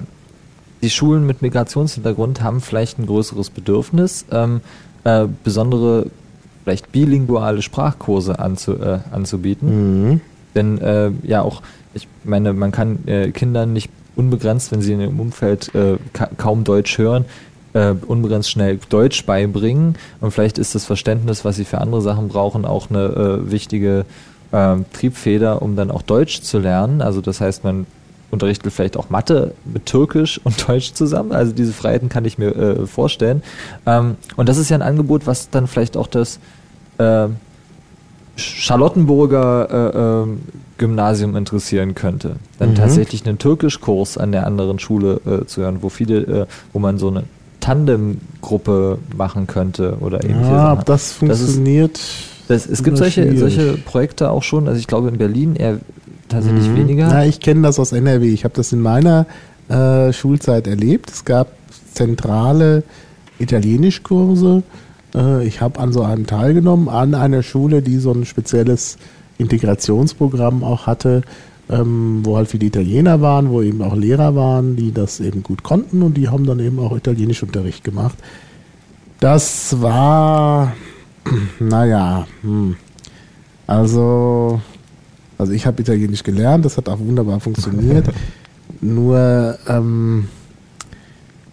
die Schulen mit Migrationshintergrund haben vielleicht ein größeres Bedürfnis, ähm, äh, besondere, vielleicht bilinguale Sprachkurse anzu, äh, anzubieten. Mhm. Denn äh, ja auch, ich meine, man kann äh, Kindern nicht unbegrenzt, wenn sie in ihrem Umfeld äh, ka kaum Deutsch hören, äh, unbegrenzt schnell Deutsch beibringen. Und vielleicht ist das Verständnis, was sie für andere Sachen brauchen, auch eine äh, wichtige ähm, Triebfeder, um dann auch Deutsch zu lernen. Also das heißt, man unterrichtet vielleicht auch Mathe mit Türkisch und Deutsch zusammen. Also diese Freiheiten kann ich mir äh, vorstellen. Ähm, und das ist ja ein Angebot, was dann vielleicht auch das äh, Charlottenburger äh, ähm, Gymnasium interessieren könnte, dann Mhm. tatsächlich einen Türkischkurs an der anderen Schule äh, zu hören, wo viele, äh, wo man so eine Tandemgruppe machen könnte oder ähnliche Ja, ob das Das ist- funktioniert. Das, es gibt solche, solche Projekte auch schon, also ich glaube in Berlin eher tatsächlich Mhm. weniger. Na, ich kenne das aus NRW. Ich habe das in meiner äh, Schulzeit erlebt. Es gab zentrale Italienischkurse. Äh, ich habe an so einem teilgenommen, an einer Schule, die so ein spezielles Integrationsprogramm auch hatte, ähm, wo halt viele Italiener waren, wo eben auch Lehrer waren, die das eben gut konnten und die haben dann eben auch Italienischunterricht gemacht. Das war, naja, hm. also also ich habe Italienisch gelernt, das hat auch wunderbar funktioniert. Nur, ähm,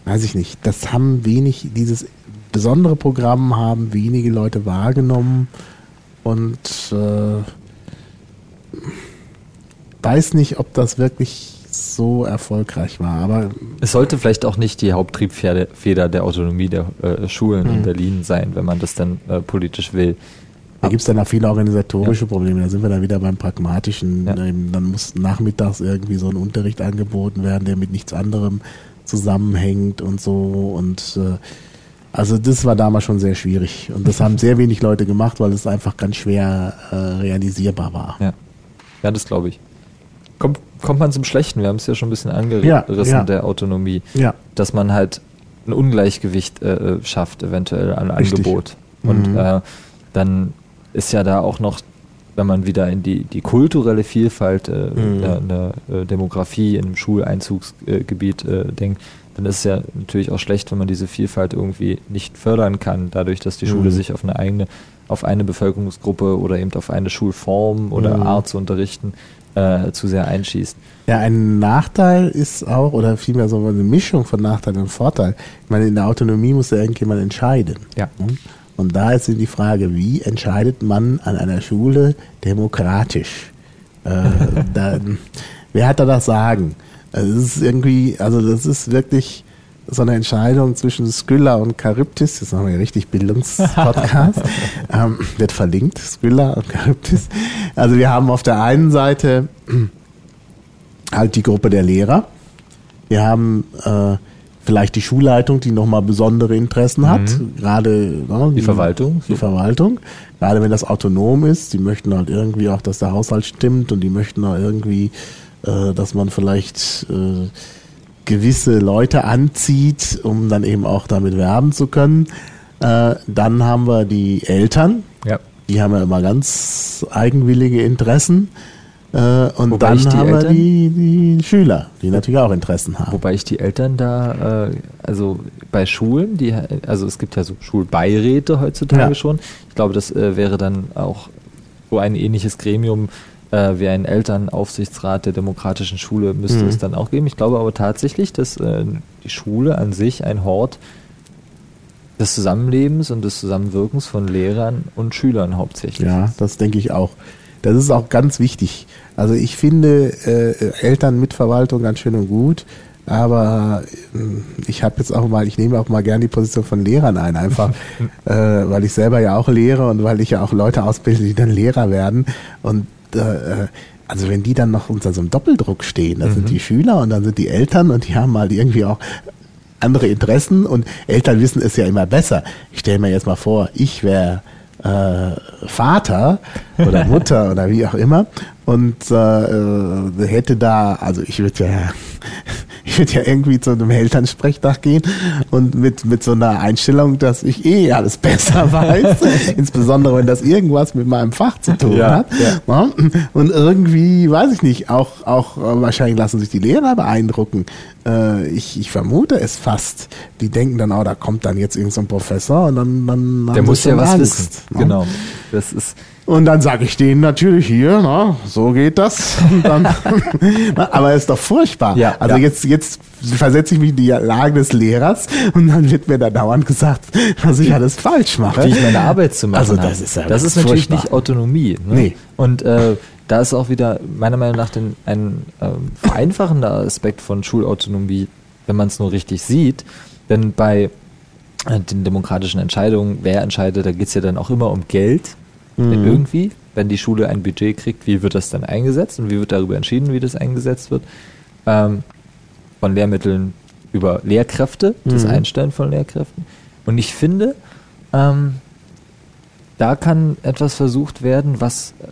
weiß ich nicht, das haben wenig, dieses besondere Programm haben wenige Leute wahrgenommen und äh, weiß nicht, ob das wirklich so erfolgreich war. Aber Es sollte vielleicht auch nicht die Haupttriebfeder der Autonomie der äh, Schulen in Mhm. Berlin sein, wenn man das dann äh, politisch will. Da gibt es dann auch viele organisatorische Probleme. Da sind wir dann wieder beim Pragmatischen. Ja. Ähm, Dann muss nachmittags irgendwie so ein Unterricht angeboten werden, der mit nichts anderem zusammenhängt und so. Und äh, also das war damals schon sehr schwierig. Und das haben sehr wenig Leute gemacht, weil es einfach ganz schwer äh, realisierbar war. Ja, ja das glaube ich. Kommt, kommt man zum Schlechten, wir haben es ja schon ein bisschen angerissen, Ja, ja. der Autonomie, Ja. dass man halt ein Ungleichgewicht äh, schafft, eventuell an Richtig. Angebot. Und Mhm. äh, dann ist ja da auch noch, wenn man wieder in die, die kulturelle Vielfalt äh, Mhm. der, der äh, Demografie in einem Schuleinzugsgebiet äh, denkt, dann ist es ja natürlich auch schlecht, wenn man diese Vielfalt irgendwie nicht fördern kann, dadurch, dass die Schule Mhm. sich auf eine eigene, auf eine Bevölkerungsgruppe oder eben auf eine Schulform oder Mhm. Art zu unterrichten äh, zu sehr einschießt. Ja, ein Nachteil ist auch, oder vielmehr so eine Mischung von Nachteil und Vorteil. Ich meine, in der Autonomie muss ja irgendjemand entscheiden. Ja. Und da ist die Frage, wie entscheidet man an einer Schule demokratisch? Äh, da, wer hat da das Sagen? Also das ist irgendwie, also das ist wirklich so eine Entscheidung zwischen Skylla und Charybdis. Das machen wir ja richtig Bildungspodcast. ähm, wird verlinkt, Skylla und Charybdis. Also wir haben auf der einen Seite halt die Gruppe der Lehrer. Wir haben äh, vielleicht die Schulleitung, die nochmal besondere Interessen hat. Gerade ne, Die Verwaltung. Die Verwaltung. Gerade wenn das autonom ist. Die möchten halt irgendwie auch, dass der Haushalt stimmt und die möchten auch irgendwie, äh, dass man vielleicht äh, gewisse Leute anzieht, um dann eben auch damit werben zu können. Äh, dann haben wir die Eltern. Ja. Die haben ja immer ganz eigenwillige Interessen. Äh, und Wobei dann haben wir Eltern- die, die Schüler, die natürlich auch Interessen haben. Wobei ich die Eltern da, äh, also bei Schulen, die, also es gibt ja so Schulbeiräte heutzutage Ja. schon. Ich glaube, das äh, wäre dann auch so ein ähnliches Gremium äh, wie ein Elternaufsichtsrat der demokratischen Schule müsste Mhm. es dann auch geben. Ich glaube aber tatsächlich, dass äh, die Schule an sich ein Hort des Zusammenlebens und des Zusammenwirkens von Lehrern und Schülern hauptsächlich. Ja, ist. das denke ich auch. Das ist auch ganz wichtig. Also ich finde äh, Eltern mit Verwaltung ganz schön und gut, aber äh, ich habe jetzt auch mal, ich nehme auch mal gern die Position von Lehrern ein, einfach äh, weil ich selber ja auch lehre und weil ich ja auch Leute ausbilde, die dann Lehrer werden. Und äh, also wenn die dann noch unter so einem Doppeldruck stehen, das sind die Schüler und dann sind die Eltern und die haben halt irgendwie auch andere Interessen und Eltern wissen es ja immer besser. Ich stelle mir jetzt mal vor, ich wäre äh, Vater oder Mutter oder wie auch immer und äh, äh, hätte da, also ich würde ja, ich würde ja irgendwie zu einem Elternsprechtag gehen und mit, mit so einer Einstellung, dass ich eh alles besser weiß, insbesondere wenn das irgendwas mit meinem Fach zu tun Ja, hat. Ja. Und irgendwie, weiß ich nicht, auch, auch äh, wahrscheinlich lassen sich die Lehrer beeindrucken. Äh, ich, ich vermute es fast. Die denken dann, oh, da kommt dann jetzt irgendein so ein Professor und dann, dann Der muss ja was wissen. Genau. Das ist, Und dann sage ich denen natürlich hier, na, so geht das. Dann, Na, aber es ist doch furchtbar. Ja, also ja. jetzt, jetzt versetze ich mich in die Lage des Lehrers und dann wird mir da dauernd gesagt, dass ich alles falsch mache. wie ich meine Arbeit zu machen Also das habe. ist ja das ist natürlich furchtbar. nicht Autonomie. Ne? Nee. Und äh, da ist auch wieder meiner Meinung nach den, ein ähm, vereinfachender Aspekt von Schulautonomie, wenn man es nur richtig sieht. Denn bei äh, den demokratischen Entscheidungen, wer entscheidet, da geht es ja dann auch immer um Geld Mhm. irgendwie. wenn die Schule ein Budget kriegt, wie wird das dann eingesetzt und wie wird darüber entschieden, wie das eingesetzt wird. Ähm, von Lehrmitteln über Lehrkräfte, das Mhm. Einstellen von Lehrkräften. Und ich finde, ähm, da kann etwas versucht werden, was äh,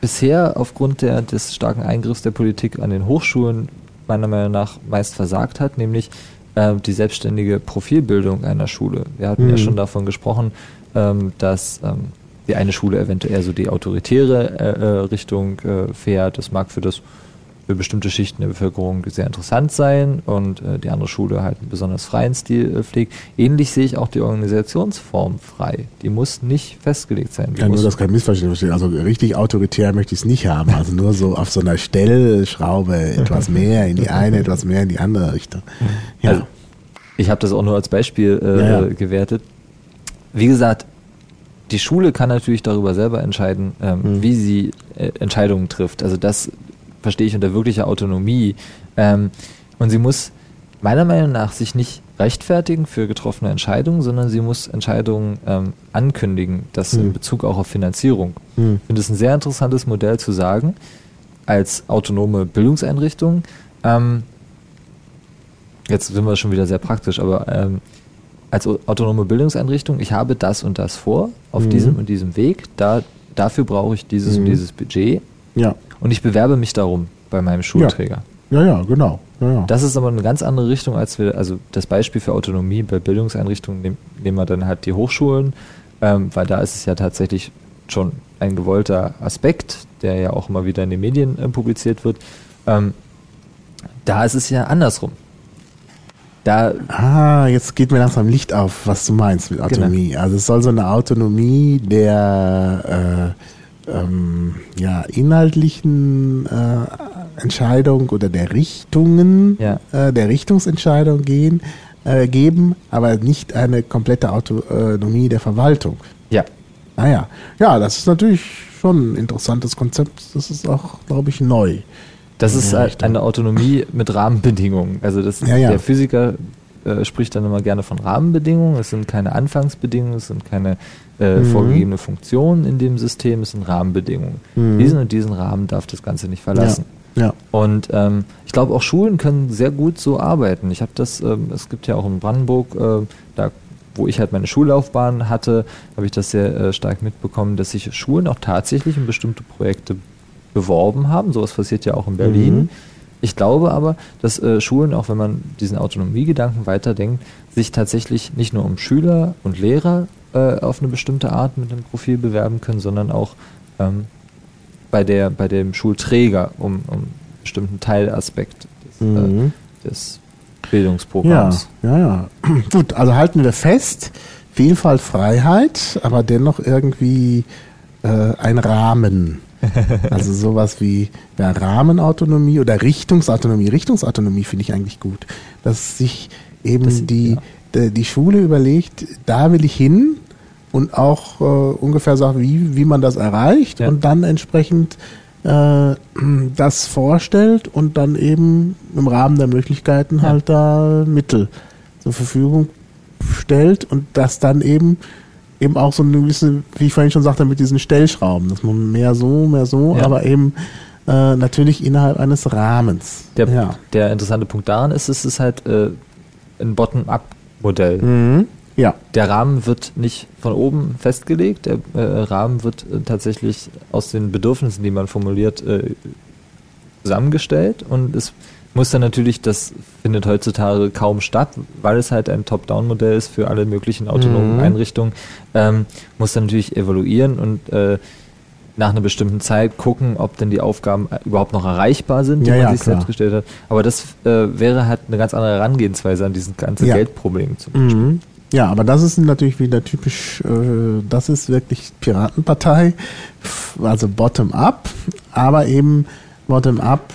bisher aufgrund der, des starken Eingriffs der Politik an den Hochschulen meiner Meinung nach meist versagt hat, nämlich äh, die selbstständige Profilbildung einer Schule. Wir hatten ja Mhm. schon davon gesprochen, ähm, dass ähm, die eine Schule eventuell so die autoritäre äh, äh, Richtung äh, fährt. Das mag für das für bestimmte Schichten der Bevölkerung sehr interessant sein und äh, die andere Schule halt einen besonders freien Stil äh, pflegt. Ähnlich sehe ich auch die Organisationsform frei. Die muss nicht festgelegt sein. Die Ja, nur, dass kein Missverständnis. Also richtig autoritär möchte ich es nicht haben. Also nur so auf so einer Stellschraube etwas mehr in die eine, etwas mehr in die andere Richtung. Ja. Also, ich habe das auch nur als Beispiel äh, Ja, ja. gewertet. Wie gesagt, die Schule kann natürlich darüber selber entscheiden, ähm, Mhm. wie sie äh, Entscheidungen trifft. Also das verstehe ich unter wirklicher Autonomie. Ähm, und sie muss meiner Meinung nach sich nicht rechtfertigen für getroffene Entscheidungen, sondern sie muss Entscheidungen ähm, ankündigen, das in Mhm. Bezug auch auf Finanzierung. Hm. Ich finde es ein sehr interessantes Modell zu sagen, als autonome Bildungseinrichtung. Ähm, jetzt sind wir schon wieder sehr praktisch, aber ähm, als au- autonome Bildungseinrichtung, ich habe das und das vor, auf Mhm. diesem und diesem Weg, da, dafür brauche ich dieses Mhm. und dieses Budget Ja. und ich bewerbe mich darum bei meinem Schulträger. Ja, ja, genau. Ja, ja. Das ist aber eine ganz andere Richtung, als wir, also das Beispiel für Autonomie bei Bildungseinrichtungen nehm- nehmen wir dann halt die Hochschulen, ähm, weil da ist es ja tatsächlich schon ein gewollter Aspekt, der ja auch immer wieder in den Medien äh, publiziert wird. Ähm, da ist es ja andersrum. Da, Ah, jetzt geht mir langsam Licht auf, was du meinst mit Autonomie. Also es soll so eine Autonomie der äh, ähm, ja, inhaltlichen äh, Entscheidung oder der Richtungen, Ja. äh, der Richtungsentscheidung gehen, äh, geben, aber nicht eine komplette Autonomie der Verwaltung. ja, Naja, ja, das ist natürlich schon ein interessantes Konzept. Das ist auch, glaube ich, neu. Das ist Ja, halt eine Autonomie mit Rahmenbedingungen. Also das, Ja, ja. der Physiker äh, spricht dann immer gerne von Rahmenbedingungen. Es sind keine Anfangsbedingungen, es sind keine äh, Mhm. vorgegebene Funktionen in dem System, es sind Rahmenbedingungen. Mhm. Diesen und diesen Rahmen darf das Ganze nicht verlassen. Ja. Und ähm, ich glaube, auch Schulen können sehr gut so arbeiten. Ich habe das, ähm, es gibt ja auch in Brandenburg, äh, da wo ich halt meine Schullaufbahn hatte, habe ich das sehr äh, stark mitbekommen, dass sich Schulen auch tatsächlich in bestimmte Projekte beworben haben. Sowas passiert ja auch in Berlin. Mhm. Ich glaube aber, dass äh, Schulen, auch wenn man diesen Autonomiegedanken weiterdenkt, sich tatsächlich nicht nur um Schüler und Lehrer äh, auf eine bestimmte Art mit einem Profil bewerben können, sondern auch ähm, bei, der, bei dem Schulträger um, um einen bestimmten Teilaspekt des, Mhm. äh, des Ja, Bildungsprogramms. ja, ja. Gut, also halten wir fest, Vielfalt, Freiheit, aber dennoch irgendwie äh, ein Rahmen. Also sowas wie ja, Rahmenautonomie oder Richtungsautonomie. Richtungsautonomie finde ich eigentlich gut. Dass sich eben Das- die, ja. die, die Schule überlegt, da will ich hin und auch äh, ungefähr sagt, wie, wie man das erreicht Ja. und dann entsprechend äh, das vorstellt und dann eben im Rahmen der Möglichkeiten halt da Mittel zur Verfügung stellt und das dann eben eben auch so eine gewisse, wie ich vorhin schon sagte, mit diesen Stellschrauben, dass man mehr so, mehr so, Ja. aber eben äh, natürlich innerhalb eines Rahmens. Der, ja. der interessante Punkt daran ist, es ist halt äh, ein Bottom-up-Modell. Mhm. Ja. Der Rahmen wird nicht von oben festgelegt, der äh, Rahmen wird äh, tatsächlich aus den Bedürfnissen, die man formuliert, äh, zusammengestellt und es muss dann natürlich, das findet heutzutage kaum statt, weil es halt ein Top-Down-Modell ist für alle möglichen autonomen Mhm. Einrichtungen, ähm, muss dann natürlich evaluieren und äh, nach einer bestimmten Zeit gucken, ob denn die Aufgaben äh, überhaupt noch erreichbar sind, die Ja, man ja, sich klar. selbst gestellt hat. Aber das äh, wäre halt eine ganz andere Herangehensweise an dieses ganze Ja. Geldproblem zum Beispiel. Mhm. Ja, aber das ist natürlich wieder typisch, äh, das ist wirklich Piratenpartei, also bottom-up, aber eben bottom-up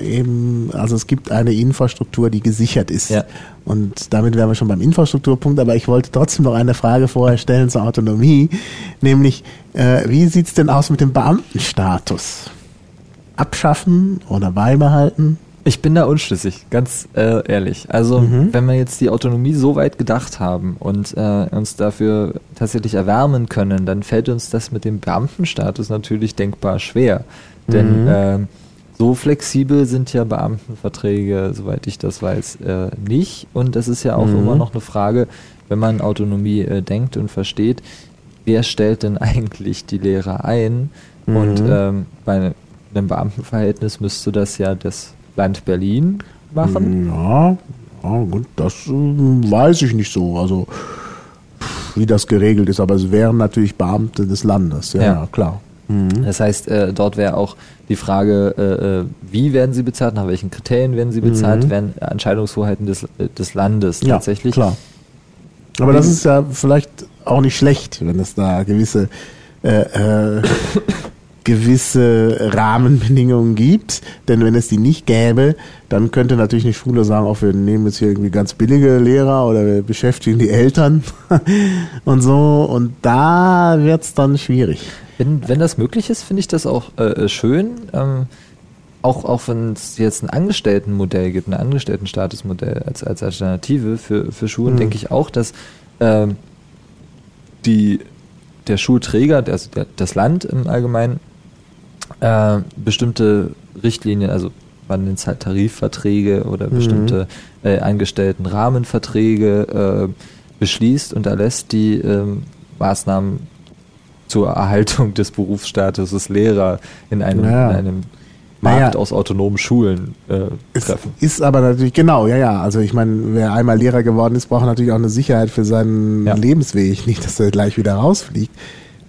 äh, eben, also es gibt eine Infrastruktur, die gesichert ist. Ja. Und damit wären wir schon beim Infrastrukturpunkt, aber ich wollte trotzdem noch eine Frage vorher stellen zur Autonomie, nämlich, äh, wie sieht's denn aus mit dem Beamtenstatus? Abschaffen oder beibehalten? Ich bin da unschlüssig, ganz äh, ehrlich. Also Mhm. wenn wir jetzt die Autonomie so weit gedacht haben und äh, uns dafür tatsächlich erwärmen können, dann fällt uns das mit dem Beamtenstatus natürlich denkbar schwer. Denn Mhm. So flexibel sind ja Beamtenverträge, soweit ich das weiß, äh, nicht. Und das ist ja auch Mhm. immer noch eine Frage, wenn man Autonomie äh, denkt und versteht, wer stellt denn eigentlich die Lehrer ein? Und Mhm. ähm, bei einem Beamtenverhältnis müsste das ja das Land Berlin machen. Ja, ja gut, das äh, weiß ich nicht so. Also pff, wie das geregelt ist, aber es wären natürlich Beamte des Landes, Ja. ja. klar. Mhm. Das heißt, äh, dort wäre auch die Frage, äh, äh, wie werden sie bezahlt, nach welchen Kriterien werden sie bezahlt, Mhm. werden Entscheidungshoheiten des, äh, des Landes Ja, tatsächlich. klar. Aber das ist ja vielleicht auch nicht schlecht, wenn es da gewisse äh, äh, gewisse Rahmenbedingungen gibt. Denn wenn es die nicht gäbe, dann könnte natürlich eine Schule sagen, auch wir nehmen jetzt hier irgendwie ganz billige Lehrer oder wir beschäftigen die Eltern und so. Und da wird's dann schwierig. Wenn, wenn das möglich ist, finde ich das auch äh, äh, schön. Ähm, auch auch wenn es jetzt ein Angestelltenmodell gibt, ein Angestelltenstatusmodell als, als Alternative für, für Schulen, Mhm. denke ich auch, dass ähm, die, der Schulträger, also der, das Land im Allgemeinen, äh, bestimmte Richtlinien, also man nennt es halt Tarifverträge oder Mhm. bestimmte äh, Angestelltenrahmenverträge äh, beschließt und erlässt, die ähm, Maßnahmen zur Erhaltung des Berufsstatuses Lehrer in einem, Ja. in einem Naja. Markt aus autonomen Schulen äh, treffen. ist aber natürlich, genau, ja, ja. Also ich meine, wer einmal Lehrer geworden ist, braucht natürlich auch eine Sicherheit für seinen Ja. Lebensweg, nicht, dass er gleich wieder rausfliegt.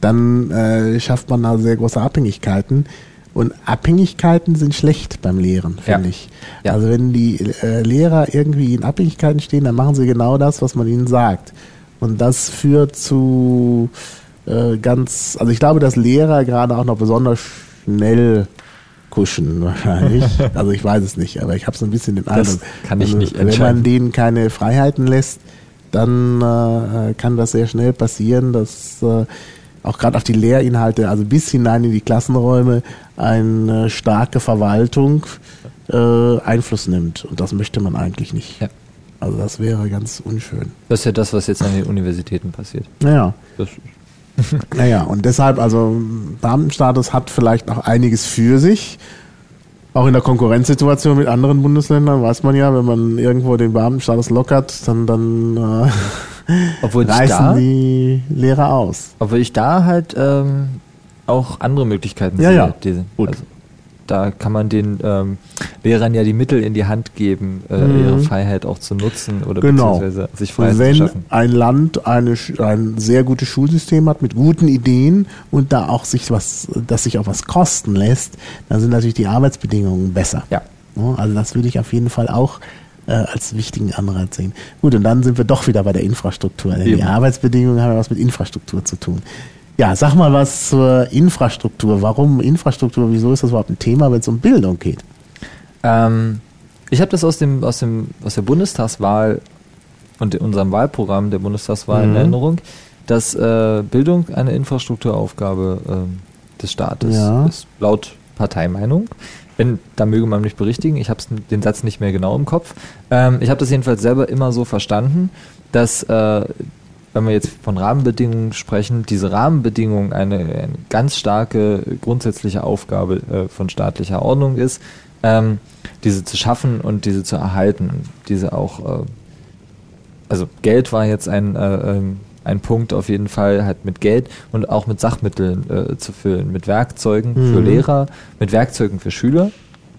Dann äh, schafft man da sehr große Abhängigkeiten. Und Abhängigkeiten sind schlecht beim Lehren, finde Ja. ich. Ja. Also wenn die äh, Lehrer irgendwie in Abhängigkeiten stehen, dann machen sie genau das, was man ihnen sagt. Und das führt zu äh, ganz, also ich glaube, dass Lehrer gerade auch noch besonders schnell kuschen wahrscheinlich. also ich weiß es nicht, aber ich habe so ein bisschen den Eindruck. kann ich also, nicht Wenn man denen keine Freiheiten lässt, dann äh, kann das sehr schnell passieren, dass äh, auch gerade auf die Lehrinhalte, also bis hinein in die Klassenräume, eine starke Verwaltung äh, Einfluss nimmt. Und das möchte man eigentlich nicht. Ja. Also das wäre ganz unschön. Das ist ja das, was jetzt an den Universitäten passiert. Naja. Das, Naja, und deshalb, also Beamtenstatus hat vielleicht auch einiges für sich. Auch in der Konkurrenzsituation mit anderen Bundesländern weiß man ja, wenn man irgendwo den Beamtenstatus lockert, dann, dann äh, reißen da, die Lehrer aus. obwohl ich da halt ähm, auch andere Möglichkeiten Ja, sehe. ja. Diese, Gut. Also, da kann man den ähm, Lehrern ja die Mittel in die Hand geben, äh, Mhm. ihre Freiheit auch zu nutzen oder Genau. beziehungsweise sich Freiheit zu wenn schaffen. ein Land eine, ein sehr gutes Schulsystem hat mit guten Ideen und da auch sich was, das sich auch was kosten lässt, dann sind natürlich die Arbeitsbedingungen besser. Ja. Also das würde ich auf jeden Fall auch äh, als wichtigen Anreiz sehen. Gut, und dann sind wir doch wieder bei der Infrastruktur. Denn die. Arbeitsbedingungen haben ja was mit Infrastruktur zu tun. Ja, sag mal was zur Infrastruktur. Warum Infrastruktur? Wieso ist das überhaupt ein Thema, wenn es um Bildung geht? Ähm, ich habe das aus dem, aus dem, aus der Bundestagswahl und in unserem Wahlprogramm der Bundestagswahl in Mhm. Erinnerung, dass äh, Bildung eine Infrastrukturaufgabe ähm, des Staates Ja. ist, laut Parteimeinung. Wenn, da möge man mich berichtigen, ich habe den Satz nicht mehr genau im Kopf. Ähm, ich habe das jedenfalls selber immer so verstanden, dass, äh, wenn wir jetzt von Rahmenbedingungen sprechen, diese Rahmenbedingungen eine, eine ganz starke grundsätzliche Aufgabe äh, von staatlicher Ordnung ist, ähm, diese zu schaffen und diese zu erhalten, diese auch, äh, also Geld war jetzt ein, äh, ähm, ein Punkt auf jeden Fall, halt mit Geld und auch mit Sachmitteln äh, zu füllen, mit Werkzeugen für Mhm. Lehrer, mit Werkzeugen für Schüler,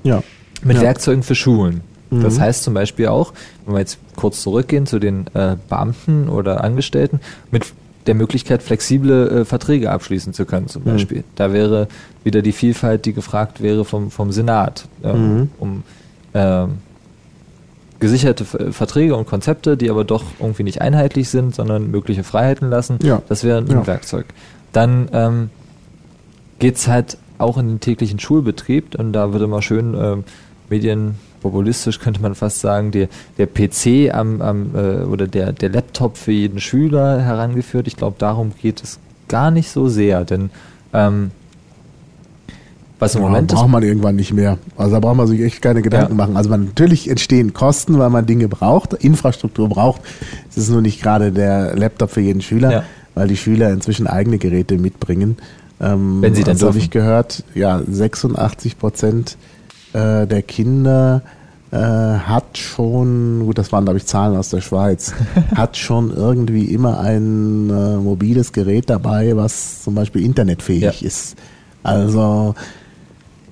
Ja. mit Ja. Werkzeugen für Schulen. Mhm. Das heißt zum Beispiel auch, wenn wir jetzt kurz zurückgehen zu den äh, Beamten oder Angestellten, mit der Möglichkeit, flexible äh, Verträge abschließen zu können zum Mhm. Beispiel. Da wäre wieder die Vielfalt, die gefragt wäre vom, vom Senat, ähm, Mhm. um ähm, gesicherte Ver- Verträge und Konzepte, die aber doch irgendwie nicht einheitlich sind, sondern mögliche Freiheiten lassen. Ja. Das wäre ein Ja. Werkzeug. Dann ähm, geht's halt auch in den täglichen Schulbetrieb und da wird immer schön ähm, medienpopulistisch könnte man fast sagen, der, der PC am, am äh, oder der, der Laptop für jeden Schüler herangeführt. Ich glaube, darum geht es gar nicht so sehr, denn ähm, Was im Ja, Moment braucht man irgendwann nicht mehr. Also da braucht man sich echt keine Gedanken Ja. machen. Also man, natürlich entstehen Kosten, weil man Dinge braucht, Infrastruktur braucht. Es ist nur nicht gerade der Laptop für jeden Schüler, Ja. weil die Schüler inzwischen eigene Geräte mitbringen. Ähm, Wenn sie denn also habe ich gehört, ja, 86 Prozent äh, der Kinder äh, hat schon, gut, das waren glaube ich Zahlen aus der Schweiz, hat schon irgendwie immer ein äh, mobiles Gerät dabei, was zum Beispiel internetfähig Ja. ist. Also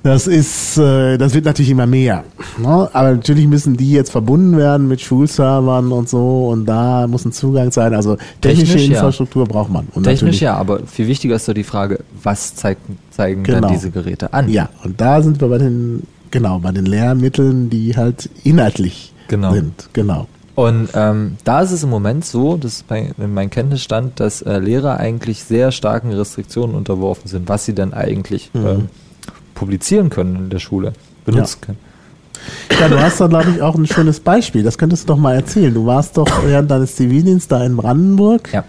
das ist, äh, das wird natürlich immer mehr. Ne? Aber natürlich müssen die jetzt verbunden werden mit Schulservern und so und da muss ein Zugang sein. Also technische Technisch, ja. Infrastruktur braucht man. Und Technisch ja, aber viel wichtiger ist doch die Frage, was zeigt, zeigen Genau. dann diese Geräte an? Ja, und da sind wir bei den, genau, bei den Lehrmitteln, die halt inhaltlich Genau. sind. Genau. Und ähm, da ist es im Moment so, das ist bei, in meinem Kenntnisstand, dass äh, Lehrer eigentlich sehr starken Restriktionen unterworfen sind, was sie dann eigentlich Mhm. ähm, publizieren können in der Schule, benutzen können. Ja, du hast da, glaube ich, auch ein schönes Beispiel. Das könntest du doch mal erzählen. Du warst doch während deines Zivildienstes da in Brandenburg Ja.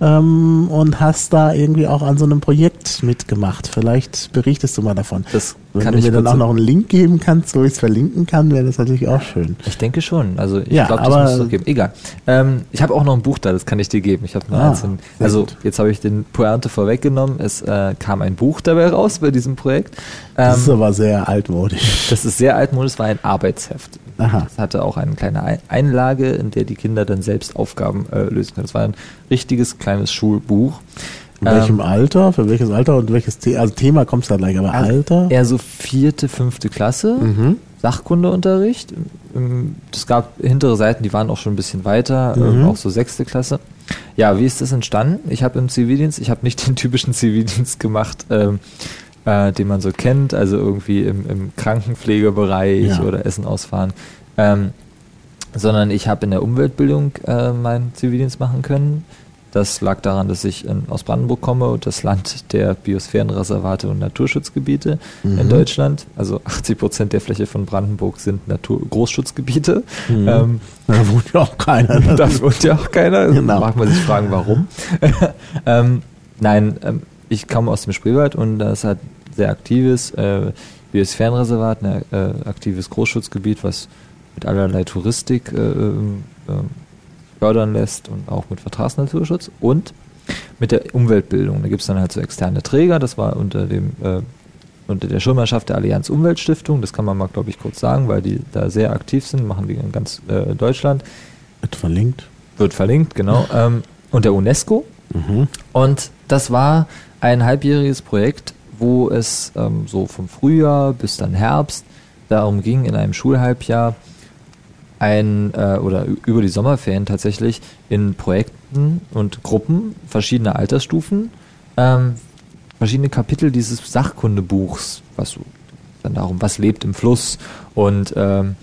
ähm, und hast da irgendwie auch an so einem Projekt mitgemacht. Vielleicht berichtest du mal davon. Das Wenn kann du mir dann auch noch einen Link geben kannst, wo ich es verlinken kann, wäre das natürlich auch schön. Ich denke schon. Also ich Ja, glaube, das muss es doch geben. Egal. Ähm, ich habe auch noch ein Buch da, das kann ich dir geben. Ich habe Ah, einzeln. sehr Also gut. jetzt habe ich den Pointe vorweggenommen. Es äh, kam ein Buch dabei raus bei diesem Projekt. Das ist Ähm, aber sehr altmodisch. das ist sehr altmodisch, es war ein Arbeitsheft. Aha. Es hatte auch eine kleine Ein- Einlage, in der die Kinder dann selbst Aufgaben äh, lösen können. Es war ein richtiges kleines Schulbuch. In welchem Ähm, Alter? Für welches Alter und welches Thema? Also Thema kommst du da gleich, aber Alter? Eher so vierte, fünfte Klasse, Mhm. Sachkundeunterricht. Ähm, Es gab hintere Seiten, die waren auch schon ein bisschen weiter, Mhm. ähm, auch so sechste Klasse. Ja, wie ist das entstanden? Ich habe im Zivildienst, ich habe nicht den typischen Zivildienst gemacht, ähm, äh, den man so kennt, also irgendwie im, im Krankenpflegebereich Ja. oder Essen ausfahren, ähm, sondern ich habe in der Umweltbildung äh, meinen Zivildienst machen können. Das lag daran, dass ich in, aus Brandenburg komme und das Land der Biosphärenreservate und Naturschutzgebiete in Mhm. Deutschland. Also 80 Prozent der Fläche von Brandenburg sind Natur Großschutzgebiete. Mhm. Ähm, Da wohnt ja auch keiner. da wohnt ja auch keiner. Genau. Mag man sich fragen, warum. ähm, nein, ähm, ich komme aus dem Spreewald und das hat sehr aktives äh, Biosphärenreservat, ein äh, aktives Großschutzgebiet, was mit allerlei Touristik äh, ähm, ähm, fördern lässt und auch mit Vertragsnaturschutz und mit der Umweltbildung. Da gibt es dann halt so externe Träger, das war unter dem äh, unter der Schirmherrschaft der Allianz Umweltstiftung, das kann man mal, glaube ich, kurz sagen, weil die da sehr aktiv sind, machen die in ganz äh, Deutschland. Wird verlinkt. Wird verlinkt, genau. Ähm, und der UNESCO. Mhm. Und das war ein halbjähriges Projekt, wo es ähm, so vom Frühjahr bis dann Herbst darum ging, in einem Schulhalbjahr ein äh, oder über die Sommerferien tatsächlich in Projekten und Gruppen verschiedener Altersstufen ähm, verschiedene Kapitel dieses Sachkundebuchs, was dann darum, was lebt im Fluss und ähm,